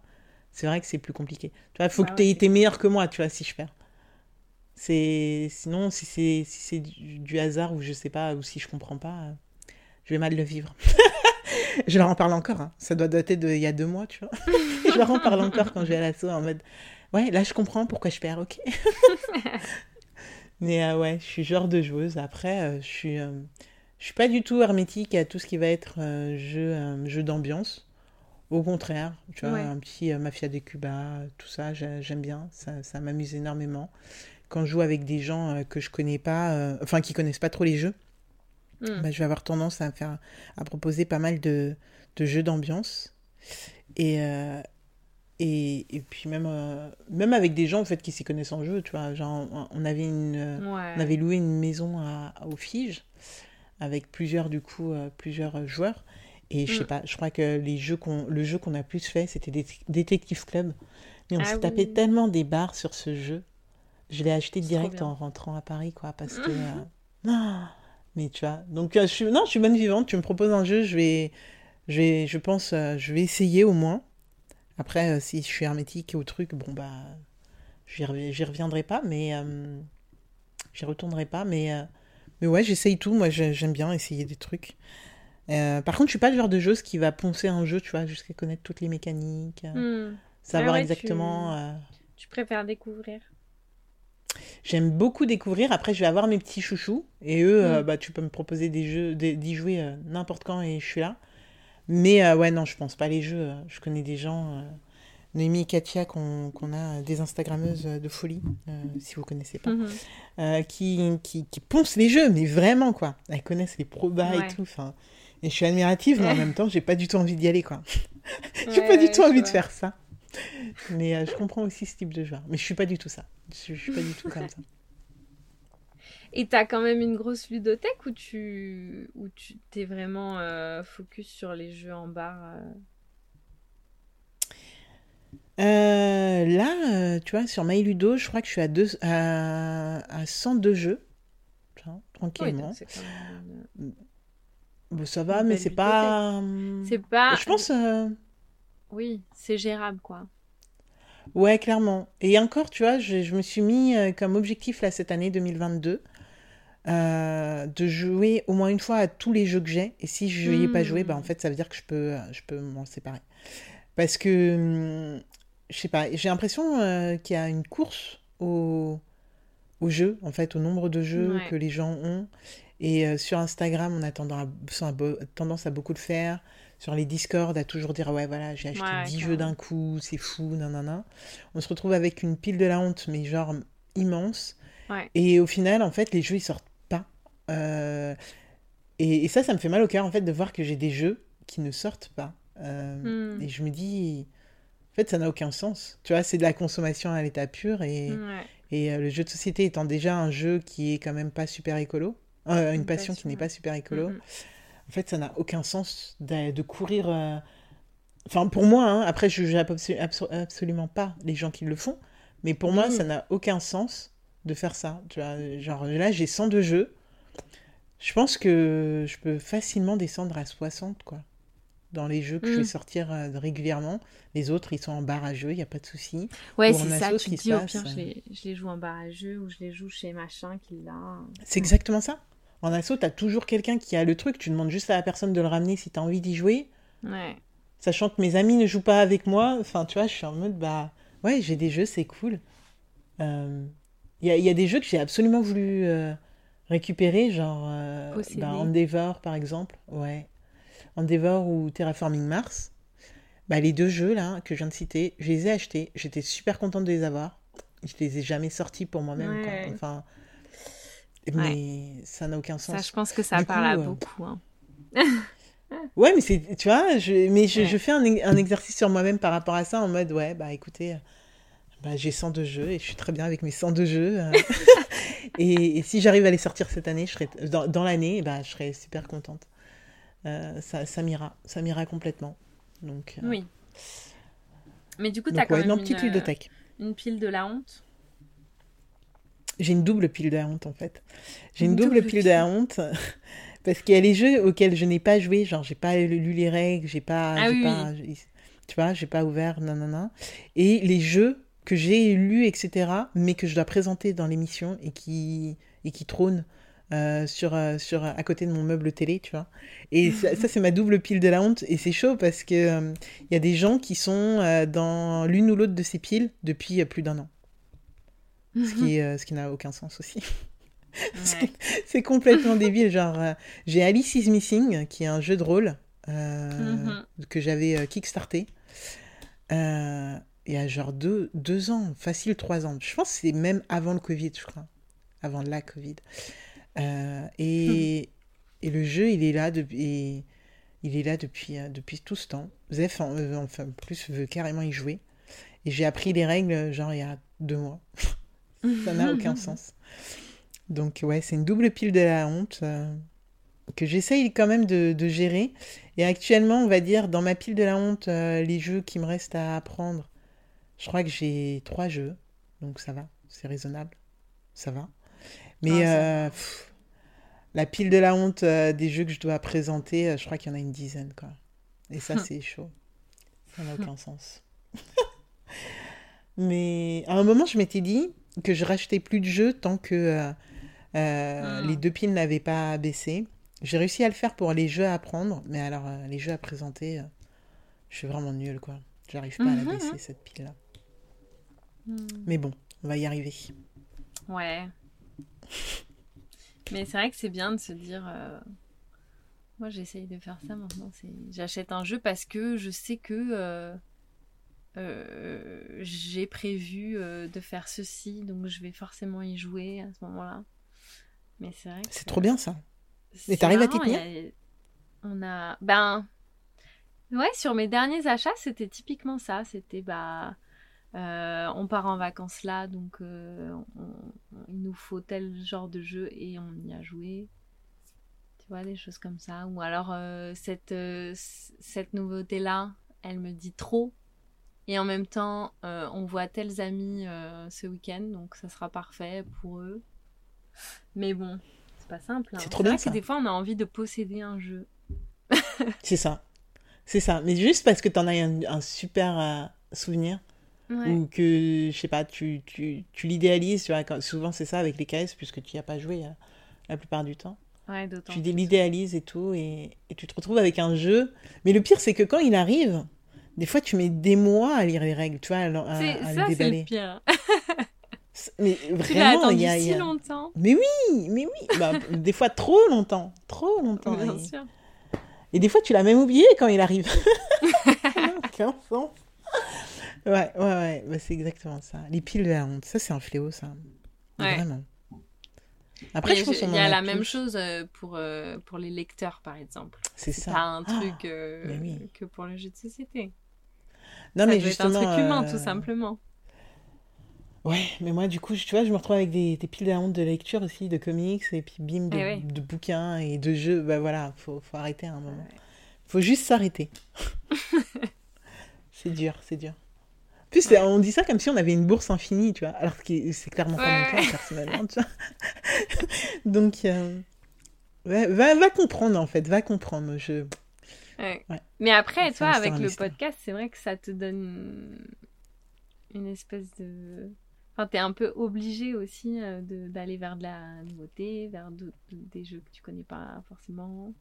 c'est vrai que c'est plus compliqué. Tu vois, il faut Bah que tu c'est été meilleur que moi, tu vois, si je perds. C'est sinon si c'est si c'est du, du hasard ou je sais pas ou si je comprends pas, euh, je vais mal le vivre. [laughs] je leur en parle encore. hein. Ça doit dater de il y a deux mois, tu vois. [laughs] je leur en parle encore quand je vais à l'assaut en mode ouais là je comprends pourquoi je perds, ok. [laughs] Mais euh, ouais, je suis genre de joueuse. Après, euh, je suis euh, je suis pas du tout hermétique à tout ce qui va être euh, jeu jeu d'ambiance. Au contraire, tu vois, Ouais. un petit Mafia de Cuba, tout ça, j'ai- j'aime bien, ça, ça m'amuse énormément. Quand je joue avec des gens que je connais pas, enfin qui connaissent pas trop les jeux, Hmm. bah, je vais avoir tendance à faire, à proposer pas mal de, de jeux d'ambiance. Et, et, et puis même, euh, même avec des gens en fait qui s'y connaissent en jeu, tu vois, genre on- avait une, Ouais. on avait loué une maison à, au Fige avec plusieurs du coup euh, plusieurs joueurs. Et je sais Mm. pas je crois que les jeux qu'on le jeu qu'on a plus fait c'était Dé- Detective Club. Mais on Ah s'est tapé oui. tellement des barres sur ce jeu. Je l'ai acheté direct en rentrant à Paris quoi parce que euh, non mais tu vois. Donc euh, je suis non je suis bonne vivante. Tu me proposes un jeu je vais je vais je pense je vais essayer au moins après euh, si je suis hermétique au truc bon bah j'y revi- j'y reviendrai pas mais euh, j'y retournerai pas mais euh, mais ouais j'essaye tout moi j'ai- j'aime bien essayer des trucs par contre je suis pas le genre de joueuse qui va poncer un jeu tu vois jusqu'à connaître toutes les mécaniques Hmm. savoir Ah ouais, exactement tu- Tu préfères découvrir? J'aime beaucoup découvrir. Après, je vais avoir mes petits chouchous. Et eux, euh, Mm. bah, tu peux me proposer des jeux, d'y jouer euh, n'importe quand et je suis là. Mais euh, ouais, non, je pense pas les jeux. Je connais des gens, euh, Noémie et Katia, qu'on a des Instagrammeuses de folie, euh, si vous connaissez pas, Mhm. qui, qui, qui poncent les jeux, mais vraiment, quoi. Elles connaissent les probas Ouais. et tout. Enfin, et je suis admirative, mais en même temps, j'ai pas du tout envie d'y aller, quoi. [laughs] j'ai Ouais, pas du tout envie de faire ça. Mais je comprends aussi ce type de joueur. Mais je suis pas du tout ça. Je, je suis pas du tout comme ça. Et t'as quand même une grosse ludothèque ou tu ou tu t'es vraiment euh, focus sur les jeux en bar euh? Euh, là, tu vois, sur MyLudo, je crois que je suis à, deux, à, à 102 jeux. Oui, tranquillement. même Bon, ça va, mais c'est pas. C'est pas. Je pense. euh, Oui, c'est gérable quoi. Ouais, clairement. Et encore, tu vois, je, je me suis mis comme objectif là cette année 2022 euh, de jouer au moins une fois à tous les jeux que j'ai. Et si je n'y ai pas joué, bah, en Hmm. fait, ça veut dire que je peux, euh, je peux m'en séparer. Parce que, hum, je sais pas, j'ai l'impression euh, qu'il y a une course au, au jeu, en fait, au nombre de jeux Ouais. que les gens ont. Et euh, sur Instagram, on a tendance à, beaucoup le faire. Sur les Discord, à toujours dire Ouais, voilà, j'ai acheté Ouais, 10 jeux d'un coup, c'est fou, nanana. On se retrouve avec une pile de la honte, mais genre immense. Ouais. Et au final, en fait, les jeux, ils sortent. Euh, Et, et ça, ça me fait mal au cœur, en fait, de voir que j'ai des jeux qui ne sortent pas. Euh, Hmm. Et je me dis, en fait, ça n'a aucun sens. Tu vois, c'est de la consommation à l'état pur. Et, Ouais. et euh, le jeu de société étant déjà un jeu qui est quand même pas super écolo, une Une passion qui n'est pas super écolo, en fait, ça n'a aucun sens de, de courir. Enfin, pour moi, hein, après, je juge abso- abso- absolument pas les gens qui le font, mais pour moi, Oui. ça n'a aucun sens de faire ça. Tu vois, genre là, j'ai 102 jeux. Je pense que je peux facilement descendre à 60, quoi. dans les jeux que je Mm. fais sortir euh, régulièrement. Les autres, ils sont en bar à jeu, il n'y a pas de souci. Ouais, c'est ça, tu dis au pire, euh. je les, je les joue en barrageux ou je les joue chez machin qui l'a. C'est exactement ça. En asso, tu as toujours quelqu'un qui a le truc. Tu demandes juste à la personne de le ramener si tu as envie d'y jouer. Ouais. Sachant que mes amis ne jouent pas avec moi. Enfin, tu vois, je suis en mode, bah, ouais, j'ai des jeux, c'est cool. Euh, Il y, a, y a des jeux que j'ai absolument voulu euh, récupérer, genre euh, bah, Endeavor, par exemple. Ouais. Endeavor ou Terraforming Mars. Bah, les deux jeux, là, que je viens de citer, je les ai achetés. J'étais super contente de les avoir. Je les ai jamais sortis pour moi-même. Ouais. Enfin, mais ça n'a aucun sens. Ça, je pense que ça Du parle à coup, euh, beaucoup. hein. [laughs] Ouais, mais c'est, tu vois, je, mais je, Ouais. je fais un, un exercice sur moi-même par rapport à ça en mode, ouais, bah écoutez, bah, j'ai 102 jeux et je suis très bien avec mes 102 jeux. euh. [laughs] et, et si j'arrive à les sortir cette année, je serai, dans, dans l'année, bah, je serai super contente. Euh, ça, ça m'ira, ça m'ira complètement. Donc, euh, Oui. Mais du coup, t'as donc quand ouais, même non, une, petite euh, ludothèque. une pile de la honte? J'ai une double pile de la honte en fait. J'ai une, Une double, double pile de la honte [laughs] parce qu'il y a les jeux auxquels je n'ai pas joué, genre j'ai pas lu les règles, j'ai pas, Ah oui, pas- tu vois, j'ai pas ouvert, non non non. Et les jeux que j'ai lus etc, mais que je dois présenter dans l'émission et qui et qui trônent euh, sur euh, sur à côté de mon meuble télé, tu vois. Et ça, ça, c'est ma double pile de la honte et c'est chaud parce que euh, il y a des gens qui sont euh, dans l'une ou l'autre de ces piles depuis euh, plus d'un an, ce qui euh, ce qui n'a aucun sens aussi. [laughs] Ouais. C'est complètement débile. Genre, euh, j'ai Alice is Missing, qui est un jeu de rôle euh, Mhm. que j'avais euh, kickstarté. Il y a genre deux, deux ans, facile trois ans. Je pense que c'est même avant le Covid, je crois. Avant la Covid. Euh, et, et le jeu, il est là depuis, il est là depuis, euh, depuis tout ce temps. Zef, en, euh, enfin, en plus, veut carrément y jouer. Et j'ai appris les règles, genre, il y a deux mois. [laughs] Ça n'a aucun sens. Donc ouais, c'est une double pile de la honte euh, que j'essaye quand même de, de gérer. Et actuellement, on va dire, dans ma pile de la honte, les jeux qui me restent à apprendre, je crois que j'ai trois jeux. Donc ça va, c'est raisonnable. Ça va. Mais Ah, ça euh, pff, la pile de la honte euh, des jeux que je dois présenter, euh, je crois qu'il y en a une dizaine, quoi. Et ça, [laughs] c'est chaud. Ça n'a aucun sens. [laughs] Mais à un moment, je m'étais dit que je rachetais plus de jeux tant que euh, Mm. les deux piles n'avaient pas baissé. J'ai réussi à le faire pour les jeux à apprendre, mais alors euh, les jeux à présenter, euh, je suis vraiment nulle, quoi. J'arrive pas à la Mhm. baisser, cette pile-là. Hmm. Mais bon, on va y arriver. Ouais. Mais c'est vrai que c'est bien de se dire. euh, Moi, j'essaye de faire ça maintenant. J'achète un jeu parce que je sais que euh, euh, j'ai prévu de faire ceci, donc je vais forcément y jouer à ce moment-là. Mais c'est vrai C'est trop bien, ça. c'est t'arrives à t'y a- On a. Ben. Ouais, sur mes derniers achats, c'était typiquement ça. C'était bah. Euh, on part en vacances là, donc euh, on- on- il nous faut tel genre de jeu et on y a joué. Tu vois, des choses comme ça. Ou alors, euh, cette, cette nouveauté-là, elle me dit trop. Et en même temps, on voit tels amis ce week-end, donc ça sera parfait pour eux. Mais bon, c'est pas simple. hein. C'est trop bien, vrai que des fois, on a envie de posséder un jeu. C'est ça. C'est ça. Mais juste parce que t'en as un, un super souvenir, Ouais. ou que, je sais pas, tu, tu, tu l'idéalises, tu vois, souvent c'est ça avec les KS, puisque tu n'y as pas joué euh, la plupart du temps. Ouais, d'autant. Tu l'idéalises et tout, et, et tu te retrouves avec un jeu. Mais le pire, c'est que quand il arrive, des fois, tu mets des mois à lire les règles, tu vois, à, à- C'est- à ça, le c'est le déballer. pire. Mais vraiment, il y a, il si y a- longtemps. Mais oui, mais oui. Bah, [laughs] des fois, trop longtemps. Trop longtemps. Bien et... sûr. et des fois, tu l'as même oublié quand il arrive. Ça n'a aucun sens. Ouais, ouais, ouais. Bah, c'est exactement ça. Les piles de la honte. Ça, c'est un fléau, ça. Ouais. Vraiment. Après, Mais je pense il y a la même chose euh, pour, euh, pour les lecteurs, par exemple. C'est C'est ça. pas un Ah, truc euh, oui. que pour le jeu de société. Non, ça mais doit justement. être un truc humain, euh, tout simplement. Ouais, mais moi, du coup, tu vois, je me retrouve avec des, des piles de honte de lecture aussi, de comics, et puis bim, de, Eh ouais. de bouquins et de jeux. Bah voilà, faut, faut arrêter à un moment. Ouais. Faut juste s'arrêter. [laughs] c'est dur, c'est dur. En plus, on dit ça comme si on avait une bourse infinie, tu vois, alors que c'est clairement pas mon Ouais. cas, personnellement, tu vois. [laughs] Donc, euh, ouais, va, va comprendre, en fait, va comprendre. Je... Ouais. Ouais. Mais après, toi, avec le mystère. podcast, c'est vrai que ça te donne une espèce de. Enfin, t'es un peu obligé aussi euh, de- d'aller vers de la nouveauté, vers des jeux que tu connais pas forcément.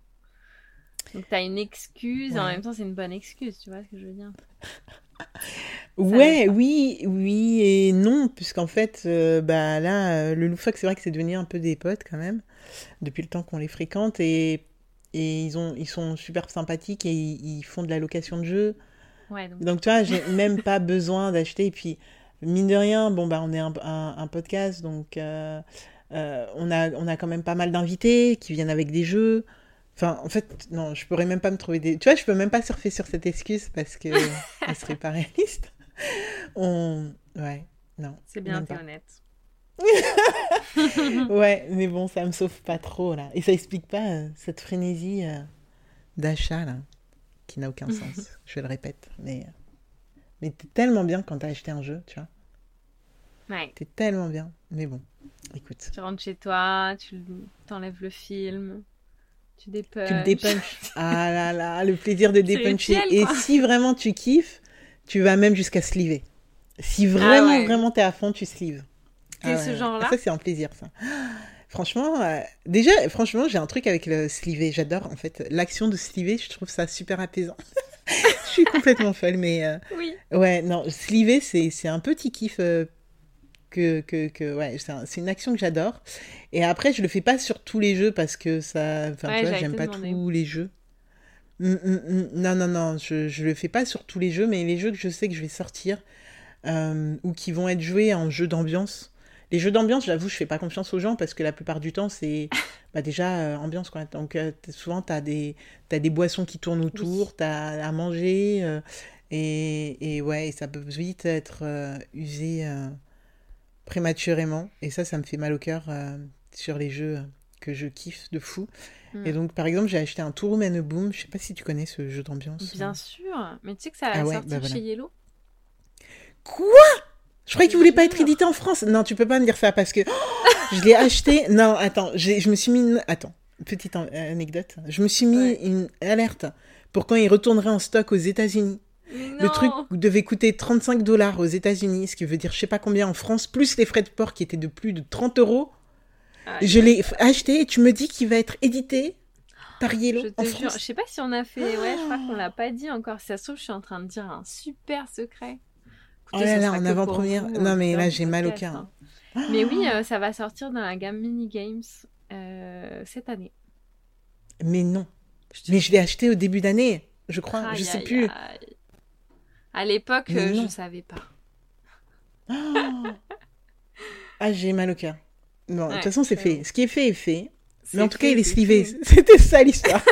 Donc t'as une excuse, en Ouais. même temps c'est une bonne excuse, tu vois ce que je veux dire. Ouais, oui, oui et non, puisqu'en fait, euh, bah là, euh, le loufoque, c'est vrai que c'est devenu un peu des potes quand même, depuis le temps qu'on les fréquente, et, et ils ont, ils sont super sympathiques et ils, ils font de la location de jeux. Ouais, donc Donc, tu vois, j'ai même pas besoin d'acheter. Et puis, mine de rien, bon, bah, on est un, un- un podcast, donc euh, euh, on a, on a quand même pas mal d'invités qui viennent avec des jeux. Enfin, en fait, non, je pourrais même pas me trouver des. Tu vois, je peux même pas surfer sur cette excuse parce que [laughs] elle serait pas réaliste. On. Ouais, non. c'est bien, t'es honnête. [laughs] Ouais, mais bon, ça me sauve pas trop, là. Et ça explique pas euh, cette frénésie euh, d'achat, là, qui n'a aucun [laughs] sens. je le répète. Mais, euh, mais t'es tellement bien quand t'as acheté un jeu, tu vois. Ouais. T'es tellement bien. Mais bon, écoute. Tu rentres chez toi, tu t'enlèves le film, tu dépunches. Tu dépunches. [laughs] Ah là là, le plaisir de dépuncher. Et si vraiment tu kiffes, tu vas même jusqu'à sliver. Si vraiment, ouais. vraiment t'es à fond, tu slives. T'es ce genre-là Ça, c'est un plaisir, ça. [gasps] Franchement, euh, déjà, franchement, j'ai un truc avec le sliver. J'adore, en fait, l'action de sliver. Je trouve ça super apaisant. [laughs] je suis complètement folle, mais euh, Oui. ouais, non, sliver, c'est c'est un petit kiff euh, que, que, que ouais, c'est un- c'est une action que j'adore. Et après, je le fais pas sur tous les jeux parce que ça, enfin, Ouais, j'aime pas demander. tous les jeux. Mm, mm, mm. Non, non, non, je, je le fais pas sur tous les jeux, mais les jeux que je sais que je vais sortir euh, ou qui vont être joués en jeu d'ambiance. Les jeux d'ambiance, j'avoue, je fais pas confiance aux gens parce que la plupart du temps, c'est [laughs] bah, déjà euh, ambiance. Quoi. Donc, euh, souvent, tu as des, t'as des boissons qui tournent autour, tu as à manger. et, et ouais, ça peut vite être usé prématurément. Et ça, ça me fait mal au cœur euh, sur les jeux que je kiffe de fou. Mm. Et donc, par exemple, j'ai acheté un Touroom and a Boom. Je sais pas si tu connais ce jeu d'ambiance. Bien sûr. Mais tu sais que ça va Ah ouais, sortir bah voilà. chez Yellow? Quoi? Je croyais qu'il voulait pas être Jure. édité en France. Non, tu peux pas me dire ça parce que je l'ai acheté. Non, attends, je me suis mis. une- Attends, petite an- anecdote. Je me suis mis Ouais. une alerte pour quand il retournerait en stock aux États-Unis. Le truc devait coûter 35 dollars aux États-Unis, ce qui veut dire je sais pas combien en France, plus les frais de port qui étaient de plus de 30 euros. Ah, Je l'ai acheté et tu me dis qu'il va être édité par Yellow Je en te jure, France. je sais pas si on a fait. Ouais, je crois qu'on l'a pas dit encore. Si ça se trouve, je suis en train de dire un super secret. Oh Écoutez, là là, en avant-première. Non, mais là, j'ai mal au cœur. hein. Mais oui, euh, ça va sortir dans la gamme Mini Games euh, cette année. Mais non. Je Mais je l'ai acheté au début d'année, je crois. Aïe, je sais plus. À l'époque, euh, je non. savais pas. Oh [gasps] ah, j'ai mal au cœur. Bon, de Ouais, toute façon, c'est fait. Ce qui est fait est fait. Mais en tout cas, il est slivé. [laughs] C'était ça l'histoire.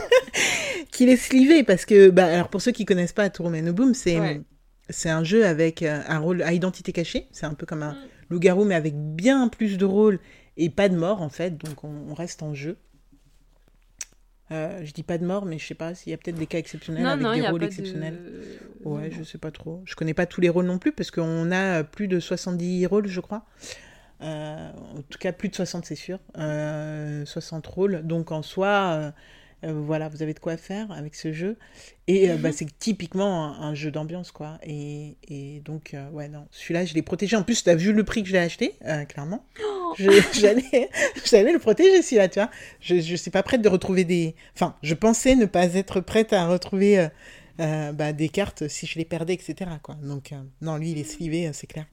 [laughs] Qu'il est slivé parce que, bah, alors pour ceux qui connaissent pas Touroum and Boom, c'est Ouais. c'est un jeu avec euh, un rôle à identité cachée. C'est un peu comme un Mm. loup-garou, mais avec bien plus de rôles et pas de mort en fait. Donc on, on reste en jeu. Euh, je dis pas de mort, mais je sais pas s'il y a peut-être des cas exceptionnels Non, avec non, des rôles exceptionnels. de. Ouais, non, je sais pas trop. Je connais pas tous les rôles non plus parce qu'on a euh, plus de 70 rôles, je crois. Euh, en tout cas, plus de 60, c'est sûr. Euh, 60 rôles. Donc en soi, euh, euh, voilà, vous avez de quoi faire avec ce jeu. Et euh, bah, Mhm. c'est typiquement un, un jeu d'ambiance, quoi. Et, et donc, euh, ouais, non. Celui-là, je l'ai protégé. En plus, tu as vu le prix que je l'ai acheté, euh, clairement. Oh [laughs] j'allais le protéger, celui-là, tu vois. Je ne suis pas prête de retrouver des... Enfin, je pensais ne pas être prête à retrouver euh, bah, des cartes si je les perdais, etc. Quoi. Donc, euh, non, lui, il est slivé, euh, c'est clair.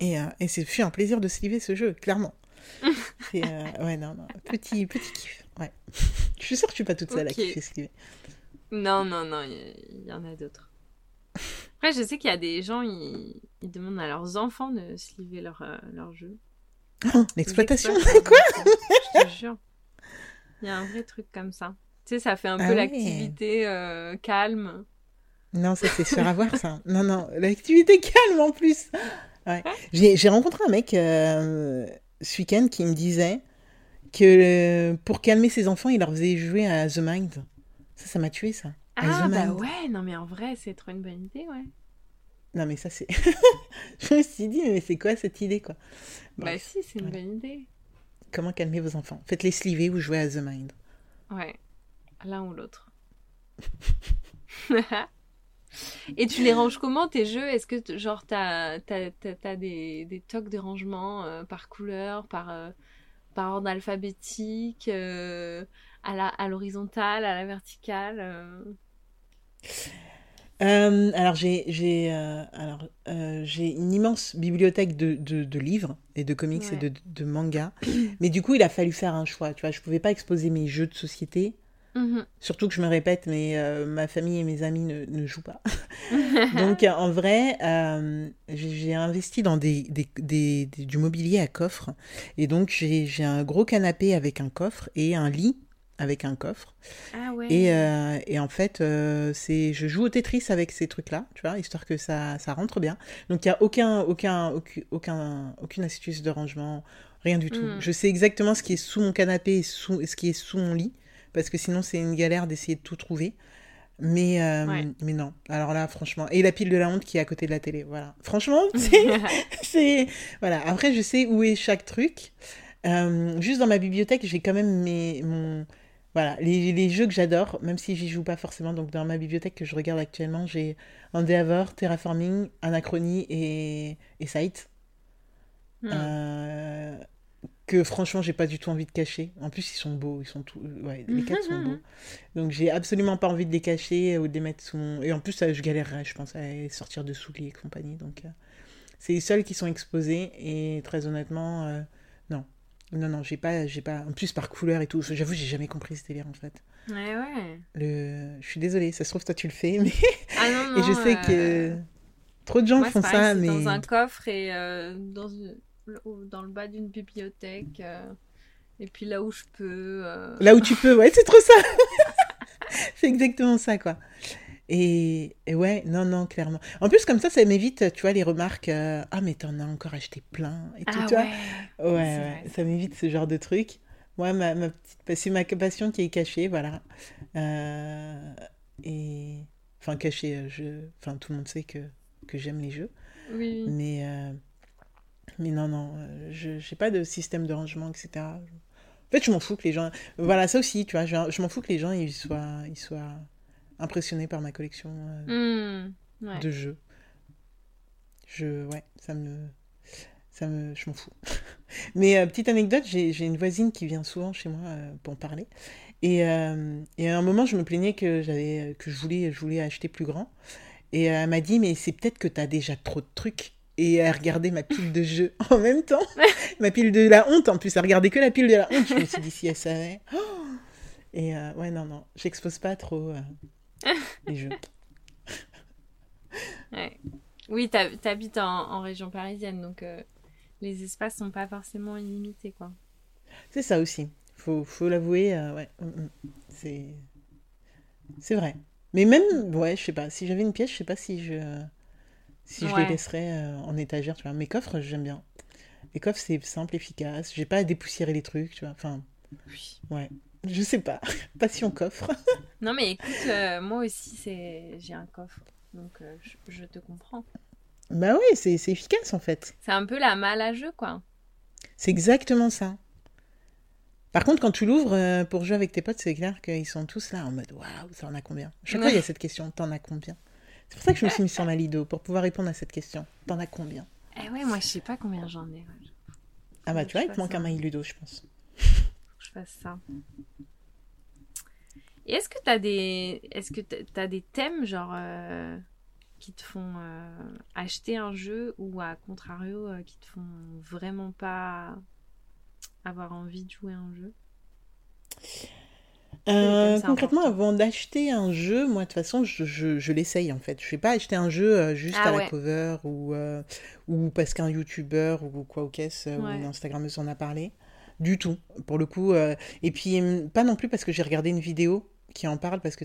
Et, et c'est fut un plaisir de sliver ce jeu, clairement. [laughs] Ouais, non, non. Petit, petit kiff. Ouais. Je suis sûre que je suis pas toute seule Ok. à kiffer sliver. Non, non, non, il y, en a d'autres. Après, je sais qu'il y a des gens, ils, ils demandent à leurs enfants de sliver leur, euh, leur jeu. Oh, L'exploitation. [laughs] Quoi Je te jure. Il y a un vrai truc comme ça. Tu sais, ça fait un Ah peu ouais. l'activité euh, calme. Non, ça c'est se faire [laughs] avoir ça. Non, non, l'activité calme en plus. Ouais. J'ai j'ai rencontré un mec euh, ce week-end qui me disait que euh, pour calmer ses enfants, il leur faisait jouer à The Mind. Ça, ça m'a tué ça. À Ah, bah ouais, non, mais en vrai, c'est trop une bonne idée, ouais. Non, mais ça c'est. [laughs] Je me suis dit, mais c'est quoi cette idée quoi? Bah si, c'est une bonne idée. Comment calmer vos enfants? Faites-les sliver ou jouer à The Mind. Ouais. L'un ou l'autre. [laughs] Et tu les ranges comment tes jeux? Est-ce que genre t'as as, des, des tocs de rangement euh, par couleur, par, euh, par ordre alphabétique, euh, à l'horizontale, à, la verticale alors j'ai j'ai alors j'ai une immense bibliothèque de, de, livres et de comics et de, de mangas. Mais du coup il a fallu faire un choix tu vois. Je pouvais pas exposer mes jeux de société Mhm. Surtout que je me répète, mais euh, ma famille et mes amis ne, ne jouent pas. [laughs] Donc en vrai, euh, j'ai investi dans des, des, des, du mobilier à coffre. Et donc j'ai un gros canapé avec un coffre et un lit avec un coffre. Ah ouais. Et, euh, et en fait, c'est je joue au Tetris avec ces trucs-là, tu vois, histoire que ça, ça rentre bien. Donc il n'y a aucun, aucun, aucun, aucune astuce de rangement, rien du tout. Mm. Je sais exactement ce qui est sous mon canapé et sous, ce qui est sous mon lit parce que sinon c'est une galère d'essayer de tout trouver. Mais, euh, mais non. Alors là, franchement. Et la pile de la honte qui est à côté de la télé. Voilà. Franchement, [laughs] c'est. voilà. Après, je sais où est chaque truc. Euh, juste dans ma bibliothèque, j'ai quand même mes, mon. Voilà, les, les jeux que j'adore, même si j'y joue pas forcément. Donc, dans ma bibliothèque que je regarde actuellement, j'ai Endeavor, Terraforming, Anachronie et, et Sight. Hmm. Euh, que franchement j'ai pas du tout envie de cacher. En plus ils sont beaux, ils sont tous, ouais, les quatre sont beaux. [laughs] Donc j'ai absolument pas envie de les cacher ou de les mettre sous mon... Et en plus je galérerais, je pense, à sortir de souliers et compagnie. Donc euh, c'est les seuls qui sont exposés et très honnêtement, euh, non, non non, j'ai pas, j'ai pas. En plus par couleur et tout, j'avoue j'ai jamais compris ce délire en fait. Ouais ouais. Le, je suis désolée, ça se trouve toi tu le fais, [laughs] mais ah, non, non, et je sais que euh, trop de gens font ça, mais dans un coffre et dans une dans le bas d'une bibliothèque. Euh, et puis là où je peux. Euh. Là où tu peux, ouais, c'est trop ça. [laughs] c'est exactement ça, quoi. Et, et, ouais, non, non, clairement. En plus, comme ça, ça m'évite, tu vois, les remarques. Euh, ah, mais t'en as encore acheté plein. Et tout, ah, tu ouais. Ouais, ouais, ça m'évite ce genre de truc. Moi, ma, ma petite, c'est ma passion qui est cachée, voilà. et. Enfin, cachée, je... enfin, tout le monde sait que, que j'aime les jeux. Oui. Mais mais non, non, euh, je n'ai pas de système de rangement, etc. En fait, je m'en fous que les gens. Voilà, ça aussi, tu vois, je, m'en fous que les gens ils soient, ils soient impressionnés par ma collection euh, mmh, de jeux. Je. Ouais, ça me. Ça me... Je m'en fous. [laughs] Mais euh, petite anecdote, j'ai une voisine qui vient souvent chez moi pour en parler. Et, et, à un moment, je me plaignais que, que je, voulais, je voulais acheter plus grand. Et elle m'a dit, mais c'est peut-être que tu as déjà trop de trucs et à regarder ma pile de jeux [laughs] en même temps. [laughs] ma pile de la honte en plus, à regarder que la pile de la honte. Je me suis dit si elle savait. [gasps] et euh, ouais, non, non, j'expose pas trop euh, [laughs] les jeux. Ouais. Oui, t'habites en, en région parisienne, donc euh, les espaces sont pas forcément illimités, quoi. C'est ça aussi. Faut, faut l'avouer, ouais. Mm, mm. C'est. C'est vrai. Mais même, ouais, je sais pas. Si j'avais une pièce, je sais pas si je si je les laisserais euh, en étagère, tu vois. Mes coffres, j'aime bien. Les coffres, c'est simple, efficace. J'ai pas à dépoussiérer les trucs, tu vois. Enfin, oui. ouais. Je sais pas. [laughs] Passion coffre. [laughs] non, mais écoute, euh, moi aussi, c'est j'ai un coffre. Donc, euh, je, te comprends. Bah oui, c'est efficace, en fait. C'est un peu la malle à jeu, quoi. C'est exactement ça. Par contre, quand tu l'ouvres pour jouer avec tes potes, c'est clair qu'ils sont tous là en mode waouh, ça en a combien? Chaque fois, il y a [laughs] cette question t'en as combien? C'est pour ça que je me suis mis sur ma Lido, pour pouvoir répondre à cette question. T'en as combien? Eh ouais, moi je sais pas combien j'en ai. Ah bah tu vois, il te manque un mail Ludo, je pense. Faut que je fasse ça. Et est-ce que t'as des, est-ce que t'as des thèmes genre euh, qui te font euh, acheter un jeu ou à contrario euh, qui te font vraiment pas avoir envie de jouer un jeu? Euh, concrètement, avant d'acheter un jeu, moi de toute façon, je, je, l'essaye en fait. Je vais pas acheter un jeu euh, juste ah à la cover ou, euh, ou parce qu'un youtubeur ou quoi ou qu'est-ce ou une instagrammeuse en a parlé. Du tout, pour le coup. et puis, pas non plus parce que j'ai regardé une vidéo qui en parle parce que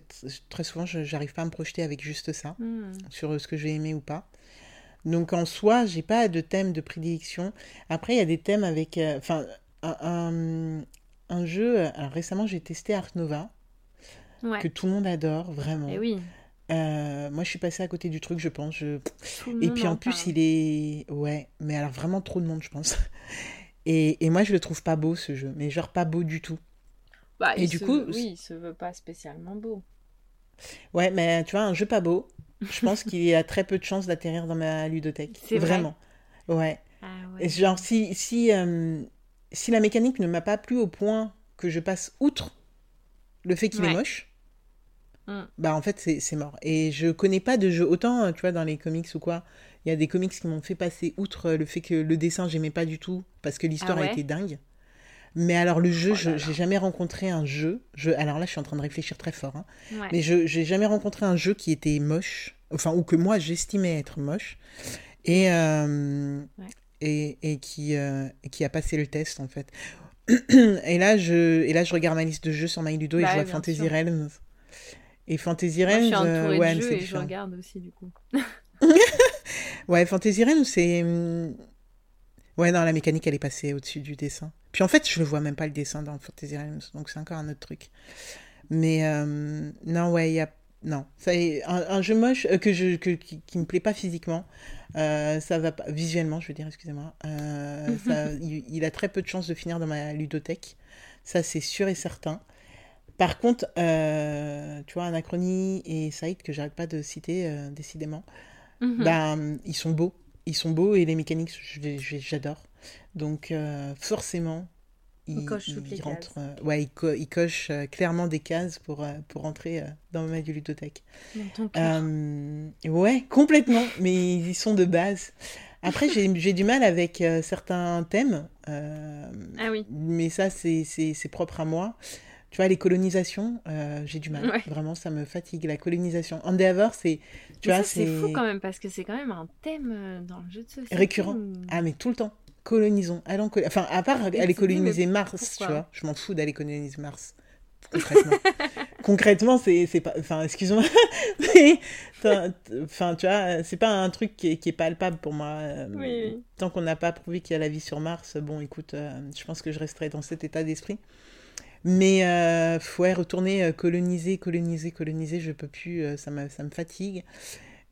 très souvent, je n'arrive pas à me projeter avec juste ça hmm. sur ce que j'ai aimé ou pas. Donc en soi, j'ai pas de thème de prédilection. Après, il y a des thèmes avec. Enfin, un, un jeu. Euh, alors récemment, j'ai testé Ark Nova, que tout le monde adore, vraiment. Et eh oui. Euh, moi, je suis passée à côté du truc, je pense. Je... Et puis en, plus, il est. Ouais, mais alors vraiment trop de monde, je pense. [laughs] Et, et, moi, je le trouve pas beau, ce jeu. Mais genre pas beau du tout. Bah, Et il du se- coup, oui, il se veut pas spécialement beau. Ouais, mais tu vois, un jeu pas beau, je [laughs] pense qu'il a très peu de chances d'atterrir dans ma ludothèque. C'est vrai Vraiment. Ouais. Ah Et Genre, si, si, euh, si la mécanique ne m'a pas plu au point que je passe outre le fait qu'il Ouais. est moche, Mm. bah en fait, c'est mort. Et je connais pas de jeu. Autant, euh, tu vois, dans les comics ou quoi, il y a des comics qui m'ont fait passer outre le fait que le dessin, j'aimais pas du tout, parce que l'histoire Ah a ouais été dingue. Mais alors, le jeu, Oh j'ai jamais rencontré un jeu. Je, alors là, je suis en train de réfléchir très fort. hein. Ouais. Mais je j'ai jamais rencontré un jeu qui était moche, enfin, ou que moi j'estimais être moche, et, euh, Ouais. Et, et qui, euh, qui a passé le test en fait. [clears throat] et, là, je, et là, je regarde ma liste de jeux sur MyLudo et Bah je vois Fantasy sûr. Realms. Et Fantasy Moi, je Realms, suis entourée euh, ouais, de jeux et je regarde aussi du coup. [laughs] Ouais, Fantasy Realms, c'est. hum, Ouais, non, la mécanique, elle est passée au-dessus du dessin. Puis en fait, je ne vois même pas le dessin dans Fantasy Realms, donc c'est encore un autre truc. Mais euh, non, ouais, il y a. Non, ça est, un, un jeu moche euh, que je, que, qui, qui me plaît pas physiquement, euh, ça va pas. Visuellement, je veux dire, excusez-moi. euh, [laughs] il, il a très peu de chances de finir dans ma ludothèque. Ça, c'est sûr et certain. Par contre, tu vois, Anachronie et Saïd, que j'arrête pas de citer, décidément, bah, ils sont beaux. Ils sont beaux et les mécaniques, j'adore. Donc, euh, cochent toutes les rentrent, euh, ouais, ils, co- ils cochent euh, clairement des cases pour, euh, pour entrer euh, dans ma ludothèque. Ouais, complètement, mais ils y sont de base. Après, [laughs] j'ai du mal avec euh, certains thèmes, euh, Ah oui. mais ça, c'est propre à moi. Tu vois, les colonisations, euh, j'ai du mal. Ouais. Vraiment, ça me fatigue. La colonisation. Endeavor, c'est. Tu Mais vois, c'est c'est. fou quand même parce que c'est quand même un thème dans le jeu de société. Récurrent. Ah, mais tout le temps. Colonisons. Allons col- Enfin, à part aller coloniser mais Mars, pourquoi tu vois. Je m'en fous d'aller coloniser Mars. Concrètement. [laughs] Concrètement, c'est pas. Enfin, excuse-moi. [laughs] Enfin, tu vois, c'est pas un truc qui est, qui est palpable pour moi. Euh, Oui, oui. Tant qu'on n'a pas prouvé qu'il y a la vie sur Mars, bon, écoute, euh, je pense que je resterai dans cet état d'esprit. Mais euh, ouais, retourner euh, coloniser, coloniser, coloniser, je peux plus, ça, me, ça me fatigue.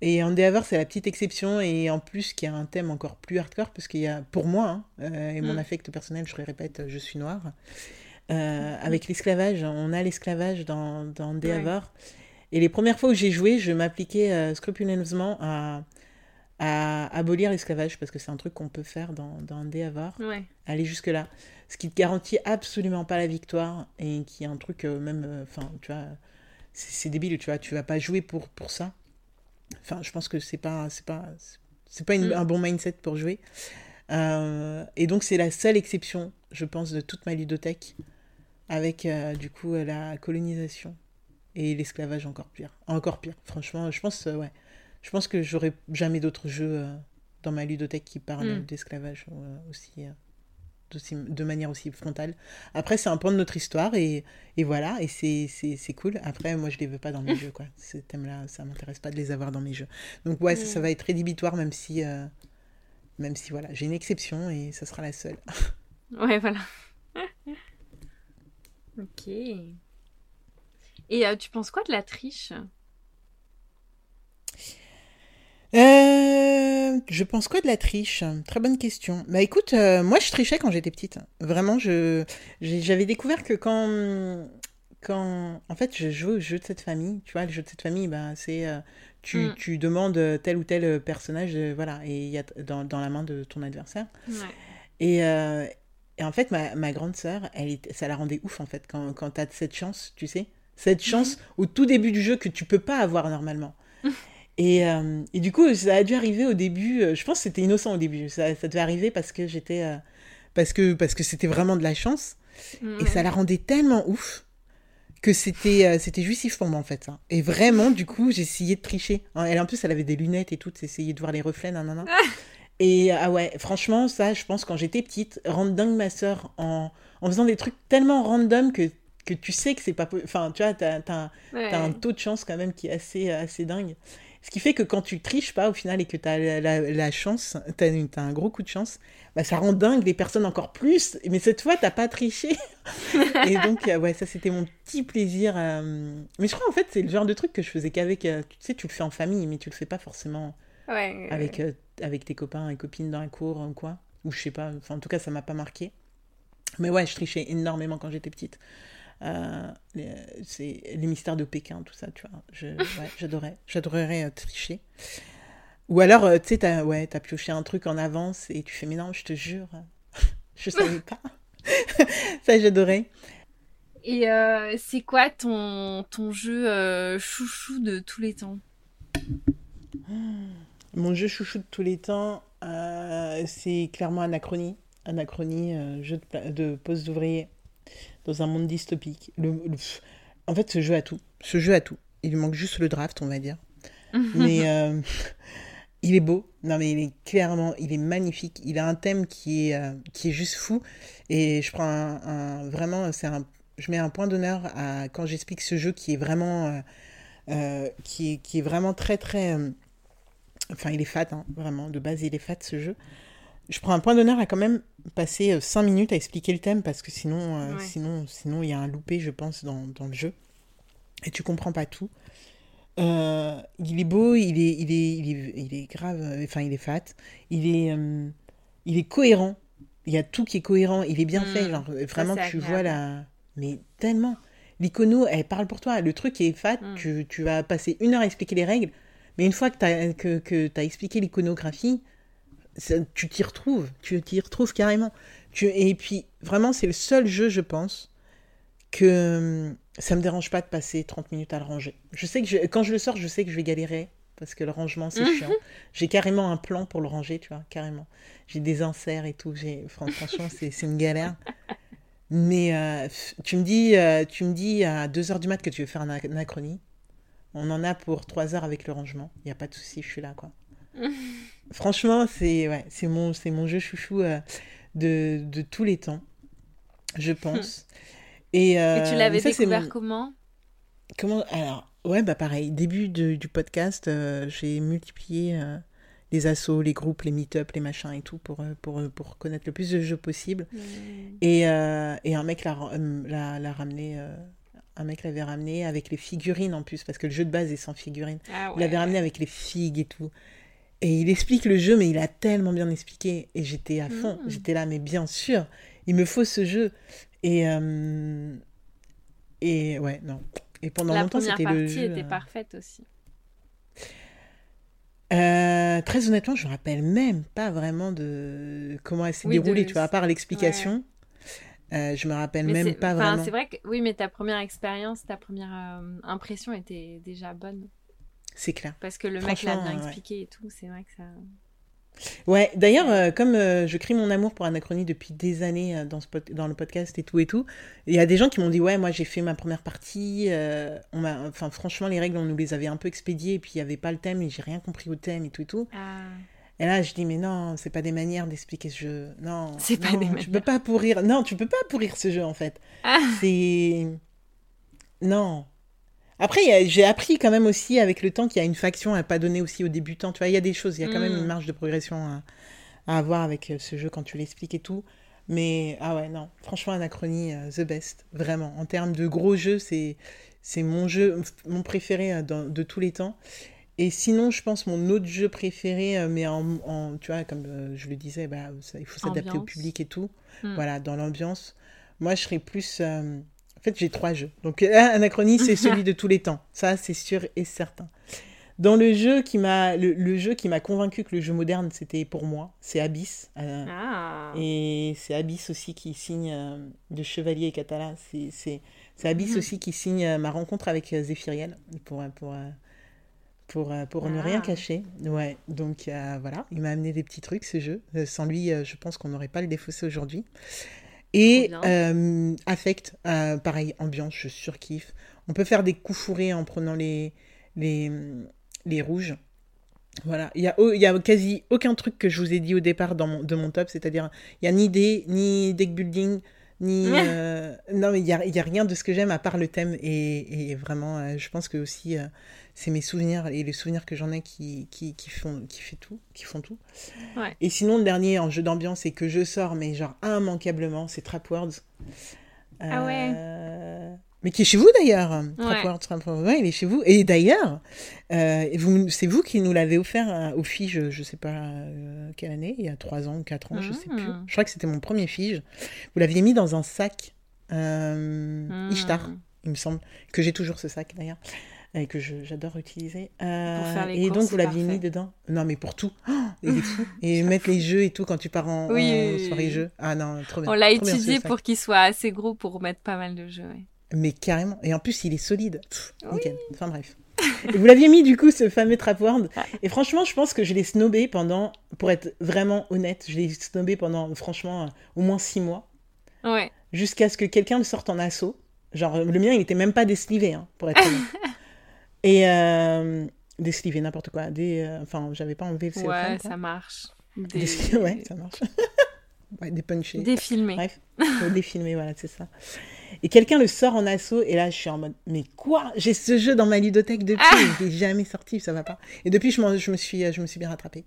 Et Endeavor, c'est la petite exception, et en plus, qui a un thème encore plus hardcore, parce qu'il y a, pour moi, hein, euh, et mon Mm. affect personnel, je le répète, je suis noire, euh, avec l'esclavage, on a l'esclavage dans, dans Endeavor. Et les premières fois où j'ai joué, je m'appliquais euh, scrupuleusement à, à abolir l'esclavage, parce que c'est un truc qu'on peut faire dans, dans Ouais. aller jusque-là. Ce qui te garantit absolument pas la victoire et qui est un truc euh, même, euh, enfin, tu vois, c'est c'est débile, tu vois, tu vas pas jouer pour, pour ça. Enfin, je pense que c'est pas, c'est pas, c'est pas une- Mm. un bon mindset pour jouer. Euh, et donc, c'est la seule exception, je pense, de toute ma ludothèque, avec euh, du coup la colonisation et l'esclavage encore pire. Encore pire, franchement, je pense, euh, ouais. Je pense que j'aurai jamais d'autres jeux dans ma ludothèque qui parlent Mm. d'esclavage aussi, de manière aussi frontale. Après, c'est un pan de notre histoire et, et voilà, et c'est- cool. Après, moi, je les veux pas dans mes [laughs] jeux, quoi. Ces thèmes-là, ça m'intéresse pas de les avoir dans mes jeux. Donc, ouais, ça, ça Mm. va être rédhibitoire, même si, euh, même si, voilà, j'ai une exception et ça sera la seule. [laughs] Ouais, voilà. [laughs] ok. Et euh, tu penses quoi de la triche? Euh, je pense quoi de la triche? Très bonne question. Bah écoute, euh, moi je trichais quand j'étais petite. Vraiment, je j'avais découvert que quand quand en fait je jouais aux jeux de cette famille, tu vois, le jeu de cette famille, bah c'est euh, tu, Mm. tu demandes tel ou tel personnage, voilà, et il y a dans, dans la main de ton adversaire. Ouais. Et, et en fait, ma, ma grande sœur, elle était- ça la rendait ouf en fait quand, quand tu as cette chance, tu sais. Cette chance au tout début du jeu que tu peux pas avoir normalement. [laughs] Et, euh, et du coup, ça a dû arriver au début. euh, je pense que c'était innocent au début. Ça, ça devait arriver parce que j'étais. euh, parce que parce que c'était vraiment de la chance. Et ça la rendait tellement ouf que c'était c'était jouissif pour moi en fait. ça. Et vraiment, du coup, j'essayais de tricher. Hein, Elle en plus, elle avait des lunettes et tout. Essayait de voir les reflets, nanana. [laughs] Et ah ouais, franchement, ça, je pense, quand j'étais petite, rendre dingue ma sœur en, en faisant des trucs tellement random que, que tu sais que c'est pas... Enfin, tu vois, t'as, Ouais. t'as un taux de chance quand même qui est assez, assez dingue. Ce qui fait que quand tu triches pas au final et que t'as la, la, la chance, une- t'as un gros coup de chance, bah, ça rend dingue les personnes encore plus. Mais cette fois, t'as pas triché. [laughs] et donc, euh, ouais, ça c'était mon petit plaisir. euh, Mais je crois en fait, c'est le genre de truc que je faisais qu'avec... euh, Tu sais, tu le fais en famille, mais tu le fais pas forcément Ouais, avec, euh, avec tes copains et copines dans la cour ou quoi. Ou je sais pas, enfin en tout cas ça m'a pas marqué. Mais ouais, je trichais énormément quand j'étais petite. C'est les mystères de Pékin, tout ça, tu vois. Je, ouais, [laughs] j'adorais. J'adorerais tricher. Ou alors, tu sais, t'as ouais, as pioché un truc en avance et tu fais, mais non, je te jure, [laughs] je savais pas. [laughs] ça, j'adorais. Et c'est quoi ton, ton jeu chouchou de tous les temps? [gasps] Mon jeu chouchou de tous les temps, euh, c'est clairement Anachronie. Anachronie, euh, jeu de, de poste d'ouvrier dans un monde dystopique. Le, En fait, ce jeu a tout. Ce jeu a tout. Il lui manque juste le draft, on va dire. [laughs] mais euh, il est beau. Non, mais il est clairement, il est magnifique. Il a un thème qui est, qui est juste fou. Et je prends un, vraiment, c'est un, je mets un point d'honneur à quand j'explique ce jeu qui est vraiment, qui, est, qui est vraiment très très Enfin, il est fat, hein, vraiment. De base, il est fat ce jeu. Je prends un point d'honneur à quand même passer 5 euh, minutes à expliquer le thème parce que sinon, euh, sinon, sinon, il y a un loupé, je pense, dans, dans, le jeu. Et tu comprends pas tout. Euh, il est beau, il est, il est, il est, il est grave, enfin, il est fat. Il est, il est cohérent. Il y a tout qui est cohérent. Il est bien fait. Mm. Genre, vraiment, tu vois la. Mais tellement. L'icono, elle parle pour toi. Le truc est fat, mm. tu, tu vas passer une heure à expliquer les règles. Mais une fois que tu as, que, que as expliqué l'iconographie, tu t'y retrouves, tu t'y retrouves carrément. Tu, et puis, vraiment, c'est le seul jeu, je pense, que hum, ça me dérange pas de passer 30 minutes à le ranger. Je sais que quand je le sors, je sais que je vais galérer, parce que le rangement, c'est chiant. [laughs] J'ai carrément un plan pour le ranger, tu vois, carrément. J'ai des inserts et tout. Franchement, c'est une galère. Mais euh, tu me dis, euh, tu me dis à 2h du mat que tu veux faire un anachronie. On en a pour trois heures avec le rangement. Il n'y a pas de souci, je suis là, quoi. [laughs] Franchement, c'est ouais, c'est mon, mon jeu chouchou euh, de, de, tous les temps, je pense. Et, euh, tu l'avais découvert comment? Comment Alors, ouais, bah pareil. Début du podcast, euh, j'ai multiplié les assos, les groupes, les meet-up, les machins et tout pour, pour, pour connaître le plus de jeux possible. Mmh. Et, et, un mec l'a ramené un mec l'avait ramené avec les figurines en plus, parce que le jeu de base est sans figurines. Ah il l'avait ramené avec les figues et tout. Et il explique le jeu, mais il a tellement bien expliqué. Et j'étais à fond. Hmm. J'étais là, mais bien sûr, il me faut ce jeu. Et, euh, et ouais, non. Et pendant longtemps, c'était le jeu. La partie était euh, parfaite aussi. Euh, très honnêtement, je me rappelle même pas vraiment de comment elle s'est déroulée, tu vois, à part l'explication. Euh, je me rappelle même pas vraiment. C'est vrai que oui, mais ta première expérience, ta première impression était déjà bonne. C'est clair. Parce que le mec l'a bien expliqué et tout, c'est vrai que ça. Ouais, d'ailleurs, euh, comme je crie mon amour pour Anachronie depuis des années dans, ce dans le podcast et tout et tout, il y a des gens qui m'ont dit Ouais, moi j'ai fait ma première partie. on enfin, franchement, les règles, on nous les avait un peu expédiées et puis il n'y avait pas le thème et j'ai rien compris au thème et tout et tout. Ah. Et là, je dis, mais non, c'est pas des manières d'expliquer ce jeu. Non, c'est pas des manières. Tu peux pas pourrir. Non, tu peux pas pourrir ce jeu, en fait. Ah. C'est. Non. Après, j'ai appris quand même aussi avec le temps qu'il y a une faction à pas donner aussi aux débutants. Tu vois, il y a des choses, il y a quand même une mm. marge de progression à, avoir avec euh, ce jeu quand tu l'expliques et tout. Mais, ah ouais, non. Franchement, Anachronie, euh, the best. Vraiment. En termes de gros jeux, c'est mon jeu, mon préféré euh, de tous les temps. Et sinon, je pense mon autre jeu préféré, mais en, tu vois, comme je le disais, bah, il faut s'adapter au public et tout. Hmm. Voilà, dans l'ambiance. Moi, je serais plus. Euh, en fait, j'ai trois jeux. Donc, Anachronie, c'est celui de tous les temps. Ça, c'est sûr et certain. Dans le jeu qui m'a, le, jeu qui m'a convaincu que le jeu moderne, c'était pour moi, c'est Abyss. Ah. Et c'est Abyss aussi qui signe de Chevalier et Catala. C'est Abyss mhm. aussi qui signe ma rencontre avec Zéphiriel pour, pour pour, euh, pour ne rien ah. cacher. Ouais, donc euh, voilà, il m'a amené des petits trucs ce jeu. Euh, sans lui, je pense qu'on n'aurait pas le défaussé aujourd'hui. Et affect, pareil, ambiance, je surkiffe. On peut faire des coups fourrés en prenant les, les, les rouges. Voilà, il y, a, il y a quasi aucun truc que je vous ai dit au départ dans mon, de mon top, c'est-à-dire il n'y a ni dé, ni deck building, ni... [laughs] non, mais il n'y a, y a, rien de ce que j'aime à part le thème. Et, et vraiment, je pense que aussi c'est mes souvenirs et les souvenirs que j'en ai qui, qui, qui, font, qui, fait tout, qui font tout. Et sinon, le dernier en jeu d'ambiance et que je sors, mais genre immanquablement, c'est Trap Words. ah ouais euh, Mais qui est chez vous d'ailleurs. Trap Words, Trap Words. Ouais, il est chez vous. Et d'ailleurs, euh, c'est vous qui nous l'avez offert euh, au Fige, je sais pas quelle année, il y a trois ans ou quatre ans, je sais plus. Ah. Je crois que c'était mon premier Fige. Vous l'aviez mis dans un sac euh, Hmm. Ishtar, il me semble, que j'ai toujours ce sac d'ailleurs, et que j'adore utiliser. Euh, Pour faire les et donc, vous l'aviez mis dedans? Non, mais pour tout. [gasps] Oh, il est fou. Et mettre les jeux et tout quand tu pars en, Oui, en soirée oui. jeux. Ah non, trop bien. On l'a bien, étudié pour qu'il soit assez gros pour mettre pas mal de jeux. ouais. Mais carrément. Et en plus, il est solide. Pff, Oui. Nickel. Enfin bref. Et vous l'aviez mis du coup, ce fameux Trapward. Ah. Et franchement, je pense que je l'ai snobé pendant, pour être vraiment honnête, je l'ai snobé pendant, franchement, euh, au moins six mois. Ouais. Jusqu'à ce que quelqu'un le sorte en assaut. Genre, le mien, il était même pas déslivé, hein, pour être honnête. [laughs] Et euh, déslivé, n'importe quoi. Des, euh, enfin, j'avais pas enlevé le. Ouais, ça marche. Des- Des... [laughs] ouais, ça marche. [laughs] ouais, des punchés. Défilmé. Bref, faut les filmer, voilà, c'est ça. Et quelqu'un le sort en assaut, et là, je suis en mode, mais quoi? J'ai ce jeu dans ma ludothèque depuis, Ah je l'ai jamais sorti, ça va pas. Et depuis, je, je, me, suis, je me suis bien rattrapée.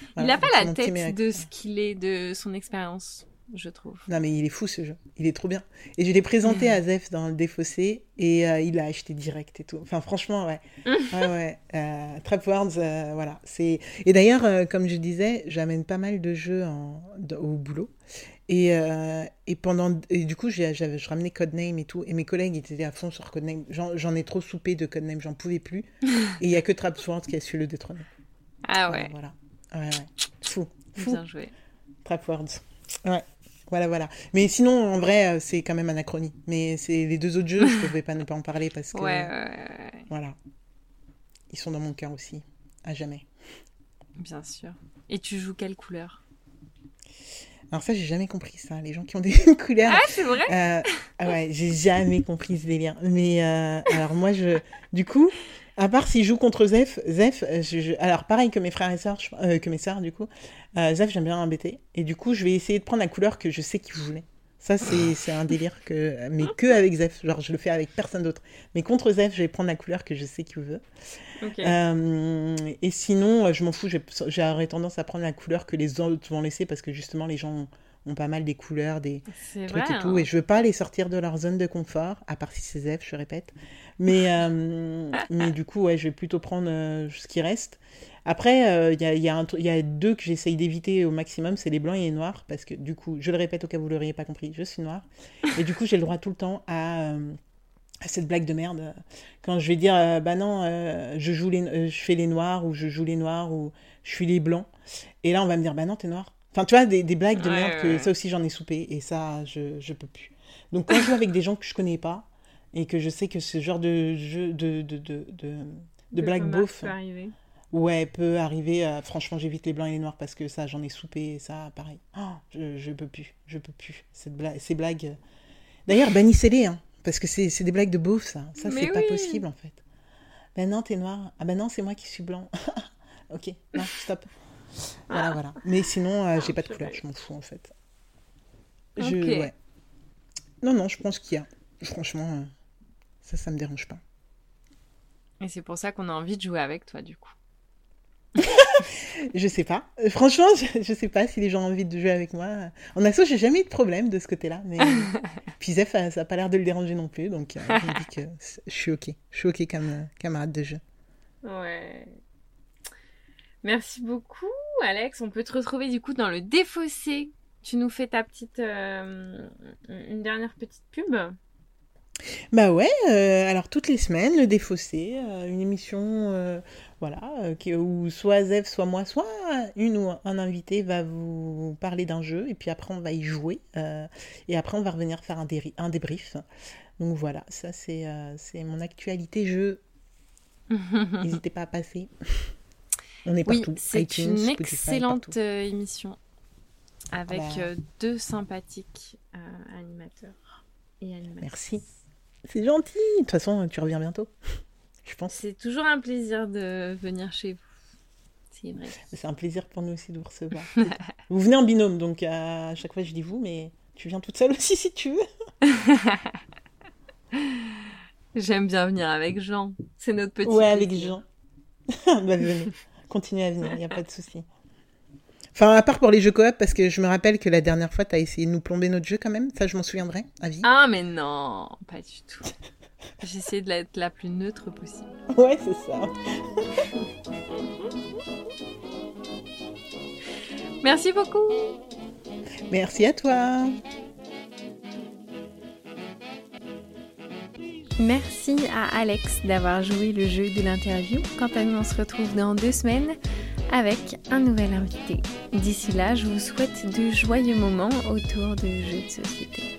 Il Voilà, a pas la tête de ce qu'il est, de son expérience, je trouve. Non, mais il est fou ce jeu, il est trop bien. Et je l'ai présenté à Zef dans le défaussé, et euh, il l'a acheté direct et tout. Enfin, franchement, ouais. ouais, ouais. Euh, Trapwords, euh, voilà. Et d'ailleurs, euh, comme je disais, j'amène pas mal de jeux en... au boulot. Et, et pendant et du coup j'ai- j'avais je ramenais Codename et tout et mes collègues ils étaient à fond sur Codename j'en ai trop soupé de Codename j'en pouvais plus [laughs] et il y a que Trapwords qui a su le détrôner Ah ouais, voilà ouais ouais fou fou bien joué. Trapwords ouais voilà voilà. Mais sinon en vrai euh, c'est quand même anachronie mais c'est les deux autres jeux je pouvais pas ne pas en parler parce que [laughs] Ouais, ouais, ouais, ouais, voilà. Ils sont dans mon cœur aussi. À jamais. Bien sûr. Et tu joues quelle couleur? Alors ça j'ai jamais compris ça. Les gens qui ont des [laughs] couleurs. Ah, c'est vrai? Euh, ah ouais, j'ai jamais compris ce délire. Mais euh, alors moi, je, du coup, à part s'il joue contre Zef, Zef, euh, je- je- alors pareil que mes frères et sœurs, euh, que mes sœurs du coup, euh, Zef j'aime bien embêter. Et du coup, je vais essayer de prendre la couleur que je sais qu'il voulait. Ça, c'est un délire que, mais que avec Zef. Genre, je le fais avec personne d'autre. Mais contre Zef, je vais prendre la couleur que je sais qu'il veut. Euh, et sinon, euh, je m'en fous, j'aurais tendance à prendre la couleur que les autres vont laisser parce que justement, les gens ont, ont pas mal des couleurs, des, trucs vrai. et tout. hein. Et je veux pas les sortir de leur zone de confort, à part si c'est Zef, je répète. Mais, euh, mais du coup, ouais, je vais plutôt prendre euh, ce qui reste. Après, euh, il y, a, y, a y deux que j'essaye d'éviter au maximum, c'est les blancs et les noirs, parce que du coup, je le répète au cas où vous l'auriez pas compris, je suis noire. Et du coup, j'ai le droit tout le temps à, à cette blague de merde. Quand je vais dire, bah non, je, joue les, je fais les noirs, ou je joue les noirs, ou je suis les blancs. Et là, on va me dire, bah non, t'es noir. Enfin, tu vois, des, des blagues de Ouais, merde, ouais, que ça aussi, j'en ai soupé, et ça, je, je peux plus. Donc, quand je joue avec des gens que je connais pas, et que je sais que ce genre de jeu, de, de, de, de, de beauf, peut arriver. ouais, peut arriver. euh, franchement, j'évite les blancs et les noirs parce que ça, j'en ai soupé, et ça, pareil. Oh, je, je peux plus, je peux plus. Cette blague, ces blagues. D'ailleurs, bannissez-les, hein, parce que c'est c'est des blagues de beauf, ça. Ça, c'est pas oui. possible, en fait. Ben non, t'es noir. Ah ben non, c'est moi qui suis blanc. [laughs] ok, non, stop. Voilà, voilà. Mais sinon, euh, j'ai pas de couleur, je m'en fous, en fait. Je, Ok. ouais. Non, non, je pense qu'il y a. Franchement, euh, ça, ça me dérange pas. Et c'est pour ça qu'on a envie de jouer avec toi, du coup. [laughs] Je sais pas. Euh, Franchement, je, je sais pas si les gens ont envie de jouer avec moi. En asso, j'ai jamais eu de problème de ce côté-là. Mais [laughs] puis Zef, euh, ça a pas l'air de le déranger non plus. Donc, euh, je me dis que je suis OK. Je suis OK comme camarade de jeu. Ouais. Merci beaucoup, Alex. On peut te retrouver du coup dans le défaussé. Tu nous fais ta petite. euh, une dernière petite pub. Bah ouais, euh, alors toutes les semaines, le défaussé, euh, une émission, euh, voilà, qui- où soit Zef, soit moi, soit une ou un invité va vous parler d'un jeu, et puis après on va y jouer, et après on va revenir faire un, déri- un débrief. Donc voilà, ça c'est mon actualité jeu. [laughs] N'hésitez pas à passer. On est Oui, partout. c'est une Spotify, excellente partout. émission avec bah. deux sympathiques animateurs et animatrices. Merci. C'est gentil. De toute façon, tu reviens bientôt. Je pense. C'est toujours un plaisir de venir chez vous. C'est vrai. C'est un plaisir pour nous aussi de vous recevoir. [laughs] vous venez en binôme, donc à chaque fois je dis vous, mais tu viens toute seule aussi si tu veux. [laughs] J'aime bien venir avec Jean. C'est notre petit. ouais, avec. Jean. [laughs] bah venez, continuez à venir, il n'y a pas de souci. Enfin, à part pour les jeux coop, parce que je me rappelle que la dernière fois, tu as essayé de nous plomber notre jeu quand même. Ça, je m'en souviendrai, à vie. Ah, mais non, pas du tout. J'essaie de l'être la plus neutre possible. Ouais, c'est ça. Merci beaucoup. Merci à toi. Merci à Alex d'avoir joué le jeu de l'interview. Quant à nous, on se retrouve dans deux semaines avec un nouvel invité. D'ici là, je vous souhaite de joyeux moments autour de jeux de société.